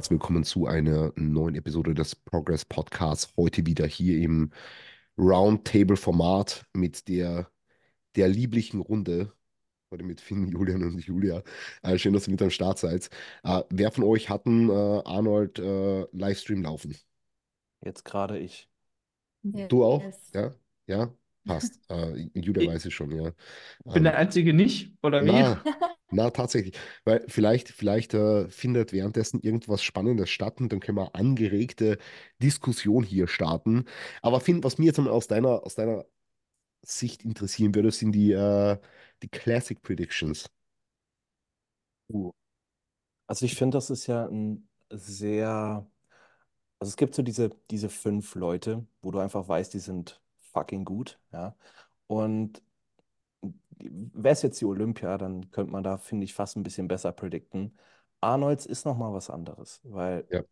herzlich willkommen zu einer neuen Episode des Progress Podcasts. Heute wieder hier im Roundtable-Format mit der, der lieblichen Runde. Heute mit Finn, Julian und Julia. Äh, schön, dass ihr mit am Start seid. Äh, wer von euch hat einen äh, Arnold äh, Livestream laufen? Jetzt gerade ich. Du auch? Yes. Ja? Ja? Passt. Äh, Julia Ich weiß es schon, ja. bin Ähm, der Einzige nicht, oder wie? Na, na, tatsächlich. Weil vielleicht, vielleicht äh, findet währenddessen irgendwas Spannendes statt und dann können wir angeregte Diskussion hier starten. Aber Finn, was mir jetzt mal aus deiner, aus deiner Sicht interessieren würde, sind die, äh, die Classic Predictions. Uh. Also ich finde, das ist ja ein sehr, also es gibt so diese, diese fünf Leute, wo du einfach weißt, die sind fucking gut, ja. Und wäre es jetzt die Olympia, dann könnte man da, finde ich, fast ein bisschen besser predikten. Arnolds ist nochmal was anderes, weil Ja.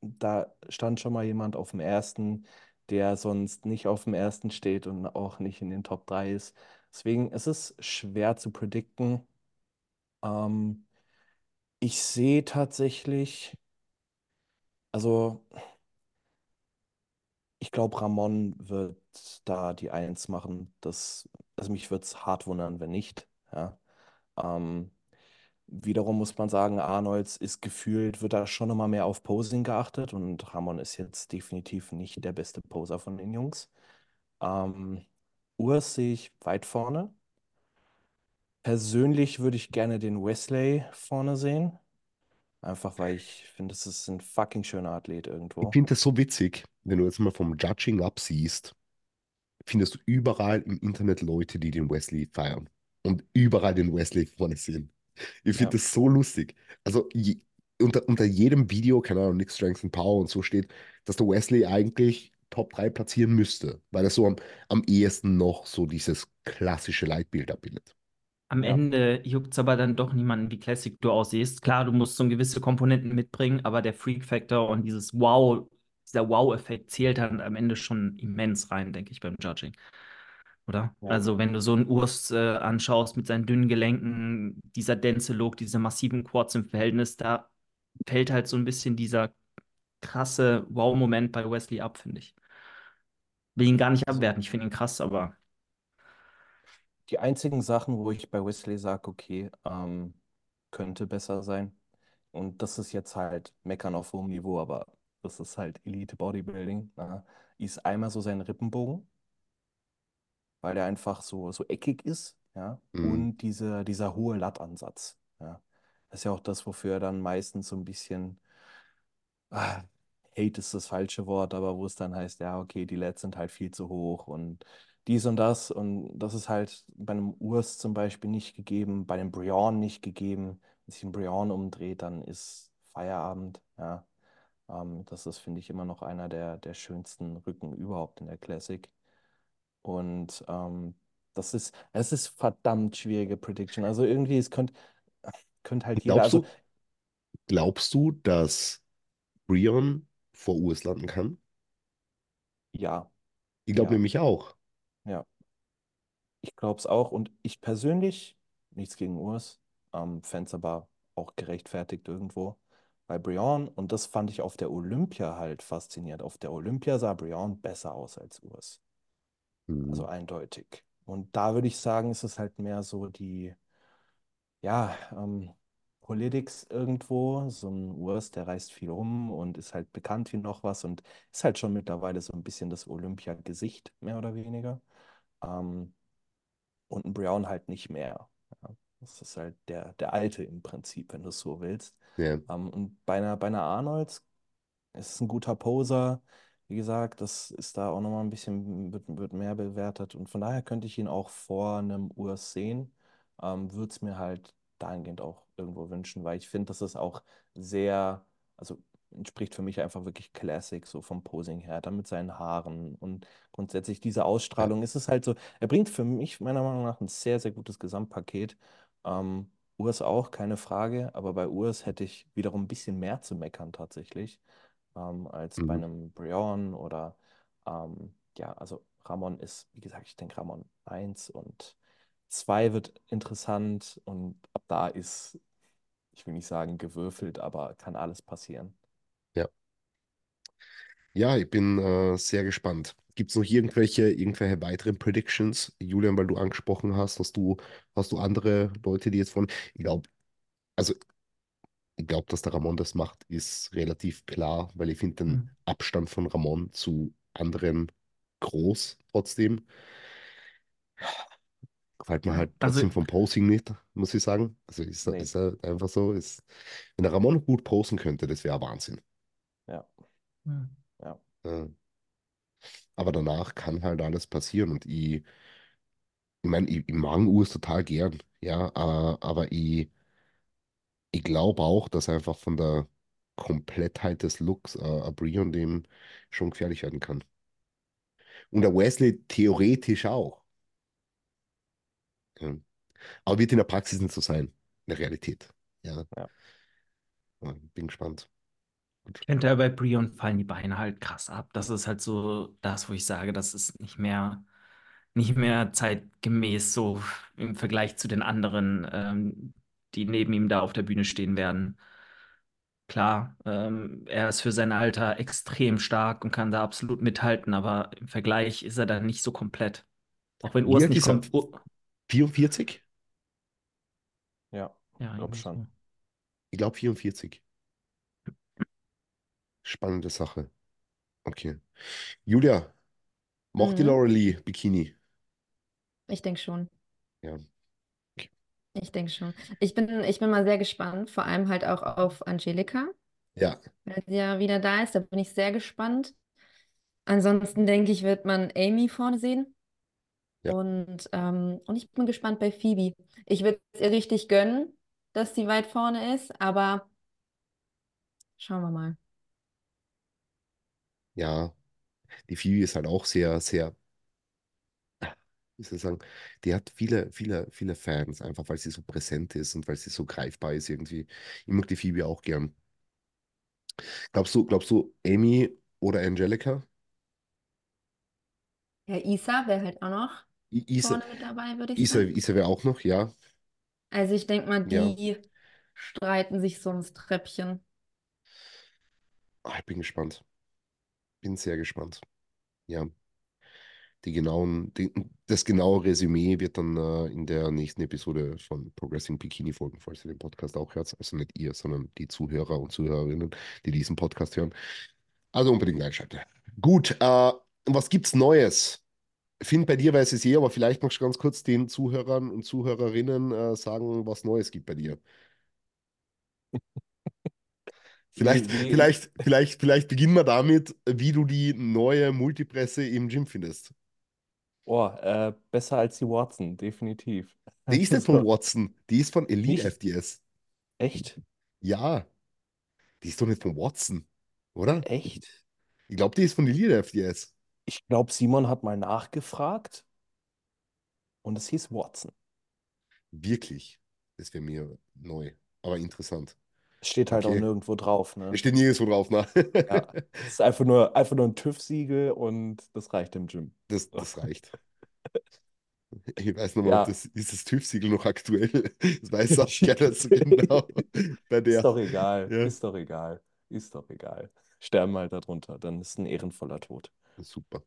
da stand schon mal jemand auf dem ersten, der sonst nicht auf dem ersten steht und auch nicht in den Top 3 ist. Deswegen ist es schwer zu predikten. Ähm, ich sehe tatsächlich, also ich glaube, Ramon wird da die Eins machen. Das, also mich würde es hart wundern, wenn nicht. Ja. Ähm, wiederum muss man sagen, Arnolds ist gefühlt, wird da schon immer mehr auf Posing geachtet und Ramon ist jetzt definitiv nicht der beste Poser von den Jungs. Ähm, Urs sehe ich weit vorne. Persönlich würde ich gerne den Wesley vorne sehen. Einfach weil ich finde, es ist ein fucking schöner Athlet Ich irgendwo. finde das so witzig, wenn du jetzt mal vom Judging absiehst, findest du überall im Internet Leute, die den Wesley feiern und überall den Wesley vorne sehen. Ich finde Ja. das so lustig. Also je, unter, unter jedem Video, keine Ahnung, Nick Strength and Power und so steht, dass der Wesley eigentlich Top 3 platzieren müsste, weil er so am, am ehesten noch so dieses klassische Leitbild abbildet. Am Ja. Ende juckt es aber dann doch niemanden, wie Classic du aussiehst. Klar, du musst so gewisse Komponenten mitbringen, aber der Freak-Factor und dieses Wow, dieser Wow-Effekt zählt dann am Ende schon immens rein, denke ich, beim Judging. Oder? Ja. Also, wenn du so einen Urs äh, anschaust mit seinen dünnen Gelenken, dieser Dance-Look, diese massiven Quads im Verhältnis, da fällt halt so ein bisschen dieser krasse Wow-Moment bei Wesley ab, finde ich. Will ihn gar nicht abwerten, ich finde ihn krass, aber die einzigen Sachen, wo ich bei Wesley sage, okay, ähm, könnte besser sein. Und das ist jetzt halt Meckern auf hohem Niveau, aber das ist halt Elite Bodybuilding. Ne? Ist einmal so sein Rippenbogen, weil der einfach so, so eckig ist, ja, Mhm. und diese, dieser hohe Lattansatz, ja. Das ist ja auch das, wofür er dann meistens so ein bisschen, ah, Hate ist das falsche Wort, aber wo es dann heißt, ja, okay, die Lats sind halt viel zu hoch und dies und das und das ist halt bei einem Urs zum Beispiel nicht gegeben, bei einem Brion nicht gegeben. Wenn sich ein Brion umdreht, dann ist Feierabend, ja. Ähm, das ist, finde ich, immer noch einer der, der schönsten Rücken überhaupt in der Classic. Und ähm, das ist, es ist verdammt schwierige Prediction. Also irgendwie, es könnte, könnte halt jeder, Glaubst also du, glaubst du, dass Brion vor US landen kann? ja, Ich glaube ja, nämlich auch. ja. Ich glaube es auch. Und ich persönlich, nichts gegen Urs, ähm, fände es aber auch gerechtfertigt irgendwo bei Brion. Und das fand ich auf der Olympia halt faszinierend. Auf der Olympia sah Brion besser aus als Urs. Also Hm. eindeutig. Und da würde ich sagen, ist es halt mehr so die, ja, ähm, Politics irgendwo. So ein Urs, der reist viel rum und ist halt bekannt wie noch was und ist halt schon mittlerweile so ein bisschen das Olympia-Gesicht, mehr oder weniger. Ähm, und ein Brown halt nicht mehr. Ja, das ist halt der, der Alte im Prinzip, wenn du es so willst. Ja. Ähm, und bei einer, bei einer Arnolds ist es ein guter Poser. Wie gesagt, das ist da auch nochmal ein bisschen, wird, wird mehr bewertet. Und von daher könnte ich ihn auch vor einem Urs sehen. Ähm, würde es mir halt dahingehend auch irgendwo wünschen, weil ich finde, das ist auch sehr, also entspricht für mich einfach wirklich Classic, so vom Posing her, dann mit seinen Haaren und grundsätzlich diese Ja. Ausstrahlung. ist Es halt so, er bringt für mich meiner Meinung nach ein sehr, sehr gutes Gesamtpaket. Ähm, Urs auch, keine Frage, aber bei Urs hätte ich wiederum ein bisschen mehr zu meckern tatsächlich, ähm, als bei Mhm. einem Brion oder ähm, ja, also Ramon ist, wie gesagt, ich denke Ramon 1 und 2 wird interessant und ab da ist ich will nicht sagen gewürfelt, aber kann alles passieren. Ja. Ich bin äh, sehr gespannt. Gibt es noch irgendwelche, irgendwelche weiteren Predictions, Julian, weil du angesprochen hast, hast du, hast du andere Leute, die jetzt von, ich glaube, also ich glaube, dass der Ramon das macht, ist relativ klar, weil ich finde den Hm. Abstand von Ramon zu anderen groß trotzdem. Gefällt mir halt also trotzdem vom Posing nicht, muss ich sagen. Also ist, er- Nee, ist er einfach so, ist, wenn der Ramon gut posen könnte, das wäre Wahnsinn. ja, hm. Ja. Äh, aber danach kann halt alles passieren und ich, ich meine, ich, ich mag Urs total gern, ja, äh, aber ich, ich glaube auch, dass einfach von der Komplettheit des Looks äh, ein Brion dem schon gefährlich werden kann. Und der Wesley theoretisch auch. Ja. Aber wird in der Praxis nicht so sein, in der Realität. Ja. ja, bin gespannt. Gut. Ich finde, bei Brion fallen die Beine halt krass ab. Das ist halt so das, wo ich sage, das ist nicht mehr, nicht mehr zeitgemäß so im Vergleich zu den anderen, ähm, die neben ihm da auf der Bühne stehen werden. Klar, ähm, er ist für sein Alter extrem stark und kann da absolut mithalten, aber im Vergleich ist er da nicht so komplett. Auch wenn Urs nicht ist er? kommt. Ur 44? Ja, ja, glaub irgendwie schon. Ich glaube 44. Spannende Sache. Okay. Julia, mochte Mhm. Laura Lee Bikini? Ich denke schon. Ja. Okay. Ich denke schon. Ich bin, ich bin mal sehr gespannt, vor allem halt auch auf Angelika, Ja, weil sie ja wieder da ist. Da bin ich sehr gespannt. Ansonsten denke ich, wird man Amy vorne sehen. Ja. Und, ähm, und ich bin gespannt bei Phoebe. Ich würde es ihr richtig gönnen, dass sie weit vorne ist, aber schauen wir mal. Ja. Die Phoebe ist halt auch sehr, sehr, wie soll ich sagen, die hat viele, viele, viele Fans, einfach weil sie so präsent ist und weil sie so greifbar ist irgendwie. Ich mag die Phoebe auch gern. Glaubst du, glaubst du, Amy oder Angelica? Ja, Isa wäre halt auch noch I- Isa, vorne mit dabei, würde ich Isa, sagen. Isa wäre auch noch, ja. Also ich denke mal, Ja. die streiten sich so ums Treppchen. Ah, ich bin gespannt. Bin sehr gespannt. Ja. Die genauen, die, das genaue Resümee wird dann äh, in der nächsten Episode von Progressing Bikini folgen, falls ihr den Podcast auch hört. Also nicht ihr, sondern die Zuhörer und Zuhörerinnen, die diesen Podcast hören. Also unbedingt einschalten. Gut, äh, was gibt's Neues? Finn, bei dir weiß ich es eh, aber vielleicht magst du ganz kurz den Zuhörern und Zuhörerinnen äh, sagen, was Neues gibt bei dir. Vielleicht, vielleicht, vielleicht, vielleicht beginnen wir damit, wie du die neue Multipresse im Gym findest. oh, äh, besser als die Watson, definitiv. Die ist nicht von Watson, die ist von Elite nicht FDS. echt, Ja, die ist doch nicht von Watson, oder? echt. Ich glaube, die ist von Elite FDS. Ich glaube, Simon hat mal nachgefragt und es hieß Watson. Wirklich. Das wäre mir neu, aber interessant. Steht halt auch Okay. nirgendwo drauf, ne? steht nirgendwo drauf, ne? Ja, es ist einfach nur, einfach nur ein TÜV-Siegel und das reicht im Gym. Das, das reicht. Ich weiß noch mal, ob Ja, das, ist das TÜV-Siegel noch aktuell? Das weiß auch keiner so genau bei ist der. doch egal, Ja, ist doch egal, ist doch egal. Sterben halt darunter, dann ist ein ehrenvoller Tod. super.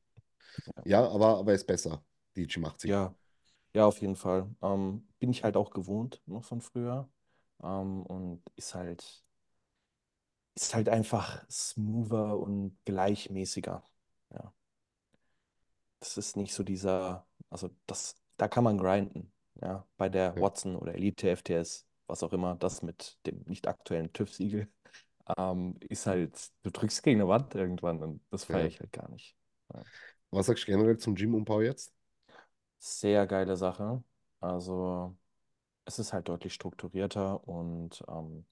Ja, Ja, aber, aber ist besser, die G80. ja, ja, auf jeden Fall. Ähm, bin ich halt auch gewohnt noch von früher. Ähm, und ist halt, ist halt einfach smoother und gleichmäßiger. Ja. Das ist nicht so dieser, also das, da kann man grinden. Ja, bei der Ja, Watson oder Elite FTS, was auch immer, das mit dem nicht aktuellen TÜV-Siegel, ähm, ist halt, du drückst gegen eine Wand irgendwann und das feiere ja. ich halt gar nicht. Ja. Was sagst du generell zum Gym-Umbau jetzt? Sehr geile Sache. Also, es ist halt deutlich strukturierter und ähm,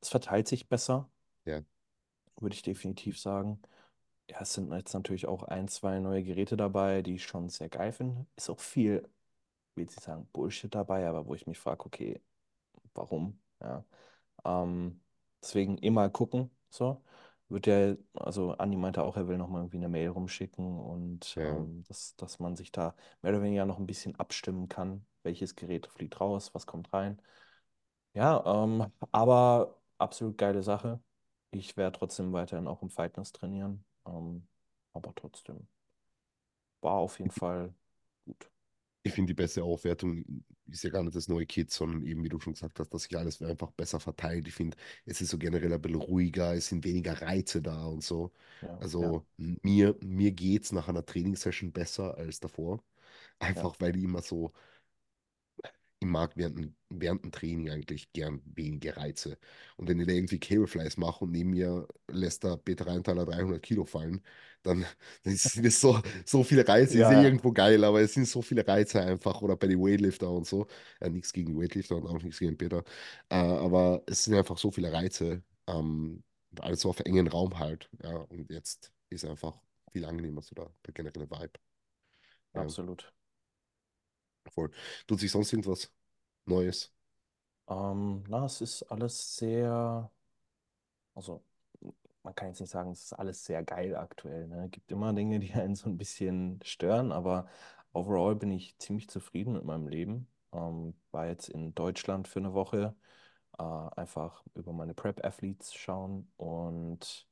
es verteilt sich besser, Ja, würde ich definitiv sagen. Ja, es sind jetzt natürlich auch ein, zwei neue Geräte dabei, die ich schon sehr geil finde. Ist auch viel, jetzt nicht sagen Bullshit dabei, aber wo ich mich frage, okay, warum? Ja. Ähm, deswegen immer gucken, so. Wird ja, also Andi meinte auch, er will nochmal irgendwie eine Mail rumschicken und ja, ähm, dass, dass man sich da mehr oder weniger noch ein bisschen abstimmen kann, welches Gerät fliegt raus, was kommt rein. Ja, ähm, aber absolut geile Sache. Ich werde trotzdem weiterhin auch im Fitness trainieren. Ähm, aber trotzdem war auf jeden Fall gut. Ich finde, die beste Aufwertung ist ja gar nicht das neue Kit, sondern eben, wie du schon gesagt hast, dass sich alles einfach besser verteilt. Ich finde, es ist so generell ein bisschen ruhiger, es sind weniger Reize da und so. Ja, ja, Also mir, mir geht es nach einer Trainingssession besser als davor. ja, Einfach weil ich immer so, ich mag während, dem- während dem Training eigentlich gern wenige Reize. Und wenn ich da irgendwie Cableflies mache und neben mir lässt der Peter Reintaler 300 Kilo fallen, dann, dann sind es so, so viele Reize. Ist ja, eh ja, irgendwo geil, aber es sind so viele Reize einfach. Oder bei den Weightlifter und so. Äh, nichts gegen die Weightlifter und auch nichts gegen Peter. Äh, aber es sind einfach so viele Reize. Ähm, alles so auf engen Raum halt. Ja, und jetzt ist einfach viel angenehmer so der, der generelle Vibe. Absolut. Voll. Tut sich sonst irgendwas Neues? Ähm, na, es ist alles sehr, also man kann jetzt nicht sagen, es ist alles sehr geil aktuell. Ne? Es gibt immer Dinge, die einen so ein bisschen stören, aber overall bin ich ziemlich zufrieden mit meinem Leben. Ähm, war jetzt in Deutschland für eine Woche, äh, einfach über meine Prep-Athletes schauen und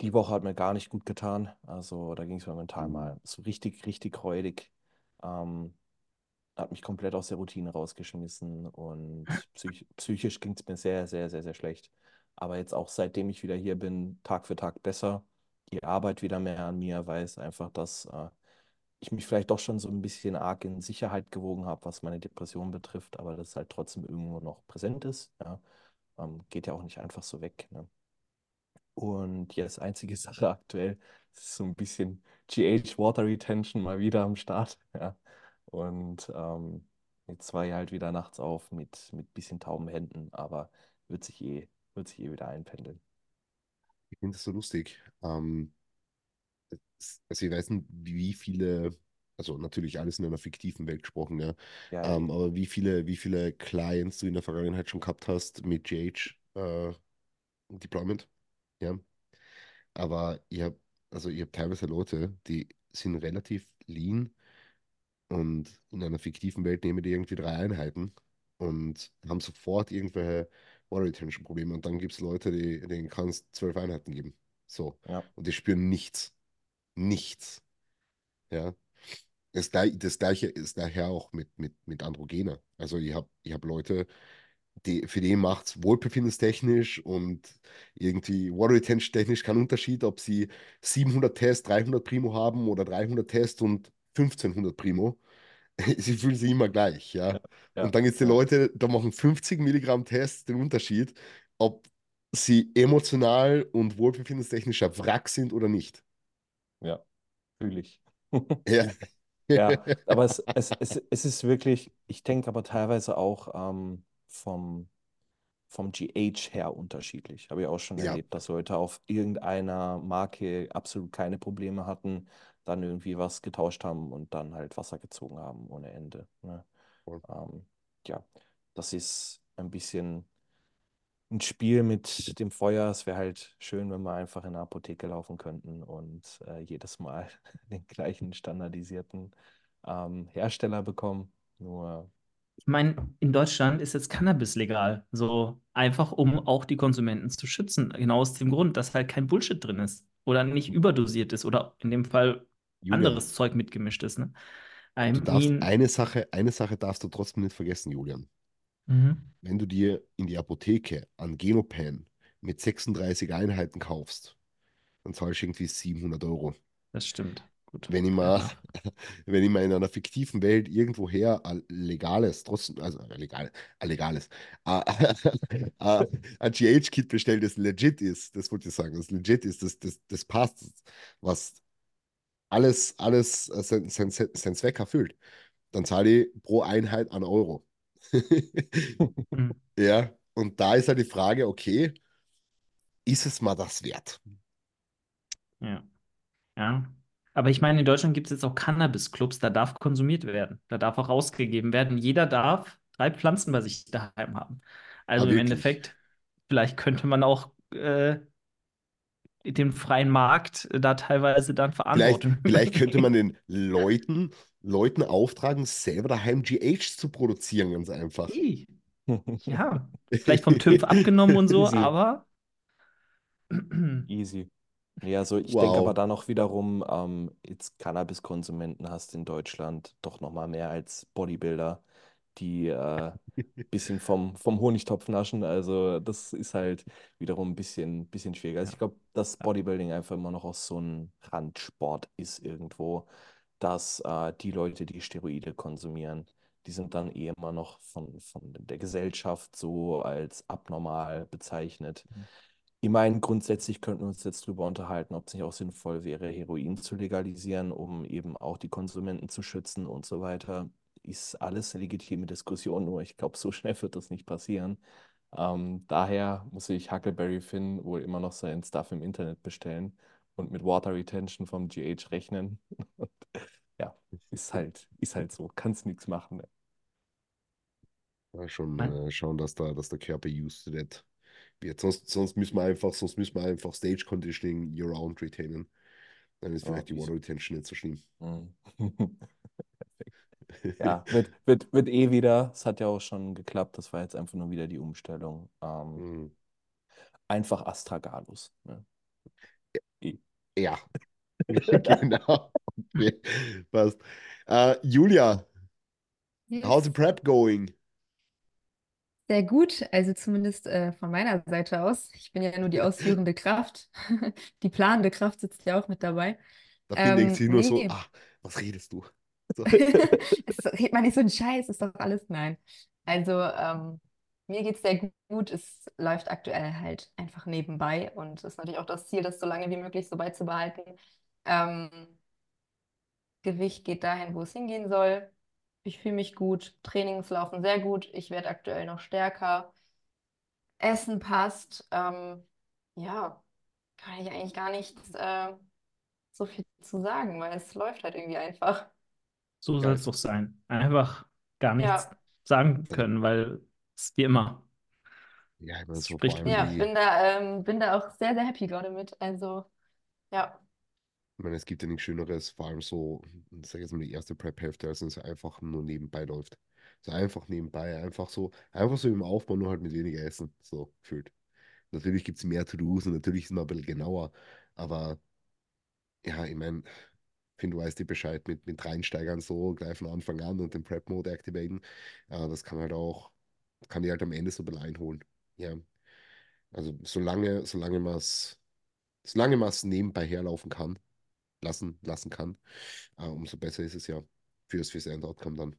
die Woche hat mir gar nicht gut getan. Also da ging es mir mental mal so richtig, richtig räudig. Ähm, hat mich komplett aus der Routine rausgeschmissen und psych psychisch ging es mir sehr, sehr, sehr, sehr schlecht. Aber jetzt auch seitdem ich wieder hier bin, Tag für Tag besser. Die Arbeit wieder mehr an mir, weiß einfach, dass äh, ich mich vielleicht doch schon so ein bisschen arg in Sicherheit gewogen habe, was meine Depression betrifft, aber das halt trotzdem irgendwo noch präsent ist. Ja. Ähm, geht ja auch nicht einfach so weg. Ne? Und jetzt einzige Sache aktuell so ein bisschen GH Water Retention mal wieder am Start. Ja. Und ähm, jetzt war ich halt wieder nachts auf mit mit bisschen tauben Händen, aber wird sich eh, wird sich eh wieder einpendeln. Ich finde das so lustig. Ähm, also ich weiß nicht, wie viele, also natürlich alles in einer fiktiven Welt gesprochen, ja, Ja, ähm, aber wie viele, wie viele Clients du in der Vergangenheit schon gehabt hast mit GH äh, Deployment, ja. Aber ich habe, also ich habe teilweise Leute, die sind relativ lean und in einer fiktiven Welt nehmen die irgendwie drei Einheiten und haben sofort irgendwelche Water Retention Probleme. Und dann gibt es Leute, die, denen kannst zwölf Einheiten geben. So. Ja, Und die spüren nichts. Nichts. Ja. Das, das gleiche ist daher auch mit, mit, mit Androgene. Also ich habe ich hab Leute, die, für den macht es wohlbefindestechnisch und irgendwie Water Retention technisch keinen Unterschied, ob sie 700 Tests, 300 Primo haben oder 300 Tests und 1500 Primo. sie fühlen sich immer gleich, ja. ja, ja und dann gibt es die ja. Leute, da machen 50 Milligramm Tests den Unterschied, ob sie emotional und wohlbefindestechnisch ein Wrack sind oder nicht. Ja, fühle ich. ja. ja, aber es, es, es, es ist wirklich, ich denke aber teilweise auch, ähm, vom, vom GH her unterschiedlich. Habe ich auch schon Ja, erlebt, dass Leute auf irgendeiner Marke absolut keine Probleme hatten, dann irgendwie was getauscht haben und dann halt Wasser gezogen haben ohne Ende. Ne? voll. Ähm, ja, das ist ein bisschen ein Spiel mit dem Feuer. Es wäre halt schön, wenn wir einfach in eine Apotheke laufen könnten und äh, jedes Mal den gleichen standardisierten ähm, Hersteller bekommen. Nur, Ich meine, in Deutschland ist jetzt Cannabis legal. So einfach, um auch die Konsumenten zu schützen. Genau aus dem Grund, dass halt kein Bullshit drin ist. Oder nicht überdosiert ist. Oder in dem Fall Julian, anderes Zeug mitgemischt ist. Ne? I du darfst mean, eine Sache, eine Sache darfst du trotzdem nicht vergessen, Julian. mhm. Wenn du dir in die Apotheke an Genopan mit 36 Einheiten kaufst, dann zahlst du irgendwie 700 Euro. das stimmt. Gut. Wenn ich mal, ja. wenn ich mal in einer fiktiven Welt irgendwoher legales, trotzdem, also legal, ein legales, äh, äh, ein GH-Kit bestellt, das legit ist, das wollte ich sagen, das legit ist, das, das, das passt, was alles, alles äh, sein, sein, sein Zweck erfüllt, dann zahle ich pro Einheit einen Euro. Ja, und da ist halt die Frage, okay, ist es mal das wert? Ja. Ja. Aber ich meine, in Deutschland gibt es jetzt auch Cannabis-Clubs, da darf konsumiert werden. Da darf auch ausgegeben werden. Jeder darf drei Pflanzen bei sich daheim haben. Also Ah, im wirklich? Endeffekt, vielleicht könnte man auch äh, den freien Markt äh, da teilweise dann Vielleicht, Verantwortung vielleicht könnte man den Leuten, Leuten auftragen, selber daheim GH zu produzieren, ganz einfach. Ja, vielleicht vom TÜV abgenommen und so, Easy. aber Easy. Ja, so ich denke aber Wow. dann auch wiederum, ähm, jetzt Cannabiskonsumenten hast in Deutschland doch nochmal mehr als Bodybuilder, die äh, bisschen vom, vom Honigtopf naschen. Also das ist halt wiederum ein bisschen, bisschen schwieriger. Also ja, ich glaube, dass Bodybuilding einfach immer noch auch so ein Randsport ist irgendwo, dass äh, die Leute, die Steroide konsumieren, die sind dann eh immer noch von, von der Gesellschaft so als abnormal bezeichnet. Ich meine, grundsätzlich könnten wir uns jetzt darüber unterhalten, ob es nicht auch sinnvoll wäre, Heroin zu legalisieren, um eben auch die Konsumenten zu schützen und so weiter. Ist alles eine legitime Diskussion, nur ich glaube, so schnell wird das nicht passieren. Ähm, daher muss ich Huckleberry Finn wohl immer noch sein Stuff im Internet bestellen und mit Water Retention vom GH rechnen. Und ja, ist halt, ist halt so, kannst nichts machen. Ne? Ja, schon äh, schauen, dass, da, dass der Körper used to that wird. Sonst, sonst müssen wir einfach, sonst müssen wir einfach Stage Conditioning year-round retainen. Dann ist Ja, vielleicht die Water. Retention nicht so schlimm. Mhm. Ja, wird, wird, wird eh wieder. Es hat ja auch schon geklappt. Das war jetzt einfach nur wieder die Umstellung. Ähm, Mhm. einfach Astragalus. Ne? Eh. Ja, genau. Okay. Passt. Äh, Julia, how's the Yes. prep going? Sehr gut, also zumindest äh, von meiner Seite aus. Ich bin ja nur die ausführende Kraft. Die planende Kraft sitzt ja auch mit dabei. Da Finn denkt Ähm, sich nur so, nee, ah, was redest du? So. es redet man nicht so einen Scheiß, ist doch alles. Nein. Also, ähm, mir geht es sehr gut. Es läuft aktuell halt einfach nebenbei und es ist natürlich auch das Ziel, das so lange wie möglich so beizubehalten. Ähm, Gewicht geht dahin, wo es hingehen soll. Ich fühle mich gut. Trainings laufen sehr gut. Ich werde aktuell noch stärker. Essen passt. Ähm, ja, kann ich eigentlich gar nicht äh, so viel zu sagen, weil es läuft halt irgendwie einfach. so soll es doch sein. Einfach gar nichts Ja, sagen können, weil es wie immer. ja, ich Es so ja, bin da, ähm, bin da auch sehr, sehr happy gerade mit. Also, ja. Ich meine, es gibt ja nichts Schöneres, vor allem so, ich sag jetzt mal, die erste Prep-Hälfte, als wenn es einfach nur nebenbei läuft. So einfach nebenbei, einfach so, einfach so im Aufbau, nur halt mit weniger Essen, so gefühlt. Natürlich gibt es mehr To-Dos und natürlich ist man ein bisschen genauer, aber ja, ich meine, finde, du weißt dir Bescheid mit, mit Reinsteigern so gleich von Anfang an und den Prep-Mode activaten. Äh, das kann halt auch, kann die halt am Ende so ein bisschen einholen. Ja, also solange, solange man es, solange man es nebenbei herlaufen kann, lassen, lassen kann, äh, umso besser ist es ja fürs, fürs Endoutcome dann.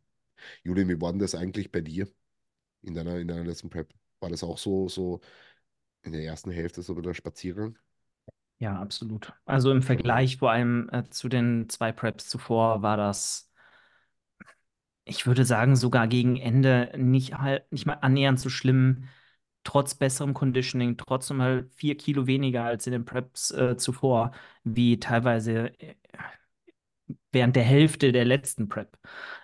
Julian, wie war denn das eigentlich bei dir in deiner, in deiner letzten Prep? War das auch so, so in der ersten Hälfte so der Spaziergang? Ja, absolut. Also im? Vergleich vor allem äh, zu den zwei Preps zuvor war das, ich würde sagen, sogar gegen Ende nicht halt nicht mal annähernd so schlimm, trotz besserem Conditioning, trotzdem mal vier Kilo weniger als in den Preps äh, zuvor, wie teilweise äh, während der Hälfte der letzten Prep.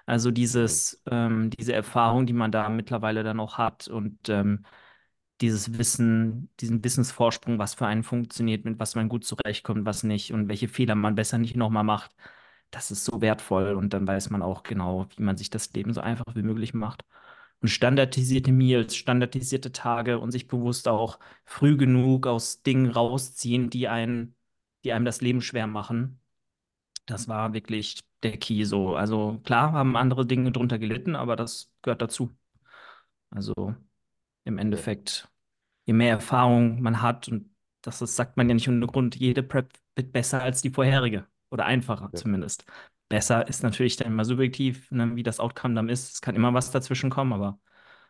Also Mhm. dieses, ähm, diese Erfahrung, die man da mittlerweile dann auch hat und ähm, dieses Wissen, diesen Wissensvorsprung, was für einen funktioniert, mit was man gut zurechtkommt, was nicht und welche Fehler man besser nicht nochmal macht, das ist so wertvoll und dann weiß man auch genau, wie man sich das Leben so einfach wie möglich macht. Und standardisierte Meals, standardisierte Tage und sich bewusst auch früh genug aus Dingen rausziehen, die einen, die einem das Leben schwer machen. Das war wirklich der Key so. Also klar haben andere Dinge drunter gelitten, aber das gehört dazu. Also im Endeffekt, je mehr Erfahrung man hat, und das ist, sagt man ja nicht ohne Grund, jede Prep wird besser als die vorherige oder einfacher ja. zumindest. Besser ist natürlich dann immer subjektiv, ne, wie das Outcome dann ist. Es kann immer was dazwischen kommen, aber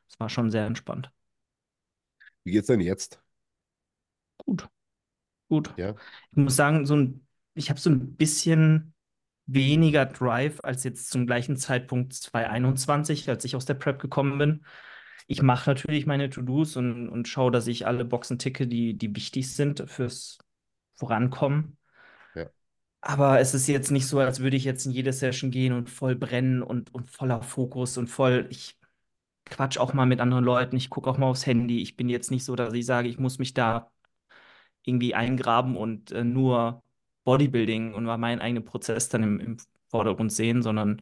es war schon sehr entspannt. Wie geht's denn jetzt? Gut, gut. Ja, Ich muss sagen, so ein, ich habe so ein bisschen weniger Drive als jetzt zum gleichen Zeitpunkt 2021, als ich aus der Prep gekommen bin. Ich mache natürlich meine To-Dos und, und schaue, dass ich alle Boxen ticke, die, die wichtig sind fürs Vorankommen. Aber es ist jetzt nicht so, als würde ich jetzt in jede Session gehen und voll brennen und, und voller Fokus und voll. Ich quatsch auch mal mit anderen Leuten, ich gucke auch mal aufs Handy. Ich bin jetzt nicht so, dass ich sage, ich muss mich da irgendwie eingraben und äh, nur Bodybuilding und meinen eigenen Prozess dann im, im Vordergrund sehen, sondern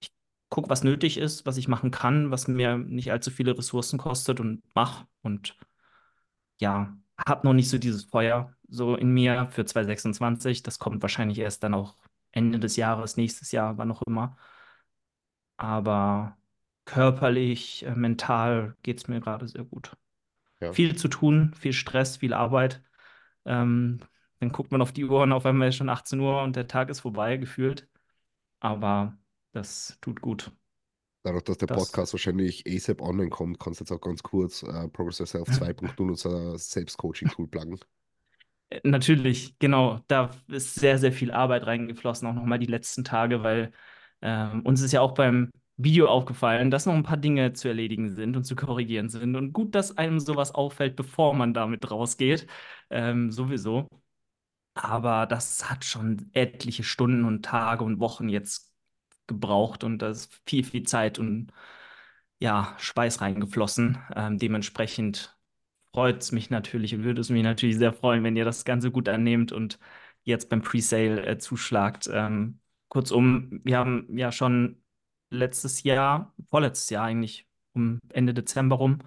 ich guck, was nötig ist, was ich machen kann, was mir nicht allzu viele Ressourcen kostet und mach. Und ja, hab noch nicht so dieses Feuer so in mir für 2026. Das kommt wahrscheinlich erst dann auch Ende des Jahres, nächstes Jahr, wann auch immer. Aber körperlich, äh, mental geht es mir gerade sehr gut. Ja. Viel zu tun, viel Stress, viel Arbeit. Ähm, dann guckt man auf die Uhr und auf einmal ist schon 18 Uhr und der Tag ist vorbei, gefühlt. Aber das tut gut. Dadurch, dass der Das- Podcast wahrscheinlich ASAP online kommt, kannst du jetzt auch ganz kurz äh, Progress Yourself 2.0 unser Selbstcoaching-Tool pluggen. Äh, Natürlich, genau. Da ist sehr, sehr viel Arbeit reingeflossen, auch nochmal die letzten Tage, weil ähm, uns ist ja auch beim Video aufgefallen, dass noch ein paar Dinge zu erledigen sind und zu korrigieren sind. Und gut, dass einem sowas auffällt, bevor man damit rausgeht. Ähm, sowieso. Aber das hat schon etliche Stunden und Tage und Wochen jetzt gebraucht und da ist viel, viel Zeit und ja, Schweiß reingeflossen. Ähm, dementsprechend freut es mich natürlich und würde es mich natürlich sehr freuen, wenn ihr das Ganze gut annehmt und jetzt beim Presale äh, zuschlagt. Ähm, kurzum, wir haben ja schon letztes Jahr, vorletztes Jahr eigentlich, um Ende Dezember rum,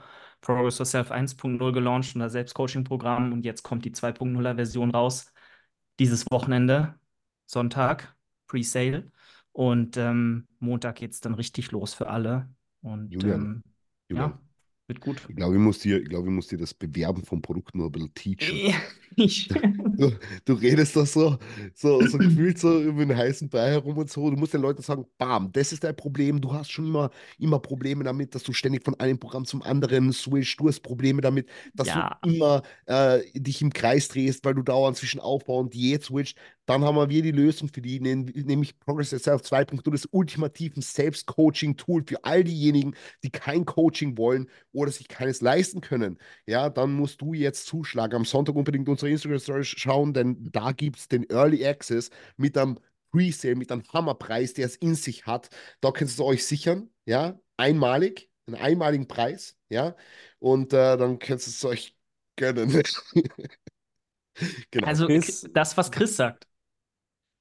Progress Yourself 1.0 gelauncht, unser Selbstcoaching-Programm und jetzt kommt die 2.0er-Version raus. Dieses Wochenende, Sonntag, Presale. Und ähm, Montag geht es dann richtig los für alle. Und Julian, ähm, Julian. ja, wird gut. Ich glaube, ich muss dir, ich glaube, ich muss dir das Bewerben vom Produkt nur ein bisschen teachen. Du, du redest da so, so, so gefühlt so über den heißen Brei herum und so. Du musst den Leuten sagen, bam, das ist dein Problem. Du hast schon immer, immer Probleme damit, dass du ständig von einem Programm zum anderen switchst. Du hast Probleme damit, dass Ja. du immer äh, dich im Kreis drehst, weil du dauernd zwischen Aufbau und Diät switcht. Dann haben wir die Lösung für die, nämlich Progress Yourself 2.0, das ultimativen Selbstcoaching-Tool für all diejenigen, die kein Coaching wollen oder sich keines leisten können ja, dann musst du jetzt zuschlagen. Am Sonntag unbedingt unsere Instagram-Story schauen, denn da gibt es den Early Access mit einem Presale, mit einem Hammerpreis, der es in sich hat. Da könnt ihr es euch sichern, ja, einmalig, einen einmaligen Preis, ja, und äh, dann könnt ihr es euch gönnen. genau. also das, was Chris sagt.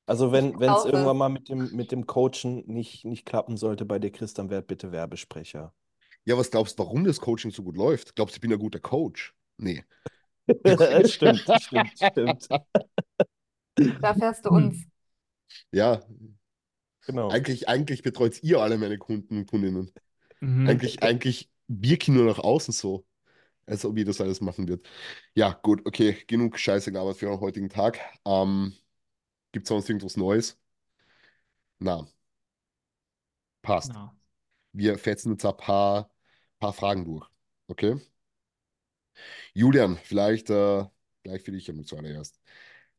Also wenn es irgendwann mal mit dem, mit dem Coachen nicht, nicht klappen sollte bei dir, Chris, dann werd bitte Werbesprecher. ja, was glaubst du, warum das Coaching so gut läuft? Glaubst du, ich bin ein guter Coach? Nee. stimmt, stimmt, stimmt. Da fährst du uns. Ja, Genau. eigentlich, eigentlich betreut ihr alle meine Kunden und Kundinnen. Mhm. Eigentlich, eigentlich wirke nur nach außen so, als ob ihr das alles machen wird. Ja, gut, okay, genug Scheiße gelabert für den heutigen Tag. Ähm, gibt es sonst irgendwas Neues? Na, passt. Ja. Wir fetzen jetzt ein paar, paar Fragen durch. Okay? Julian, vielleicht äh, gleich für dich einmal zuallererst.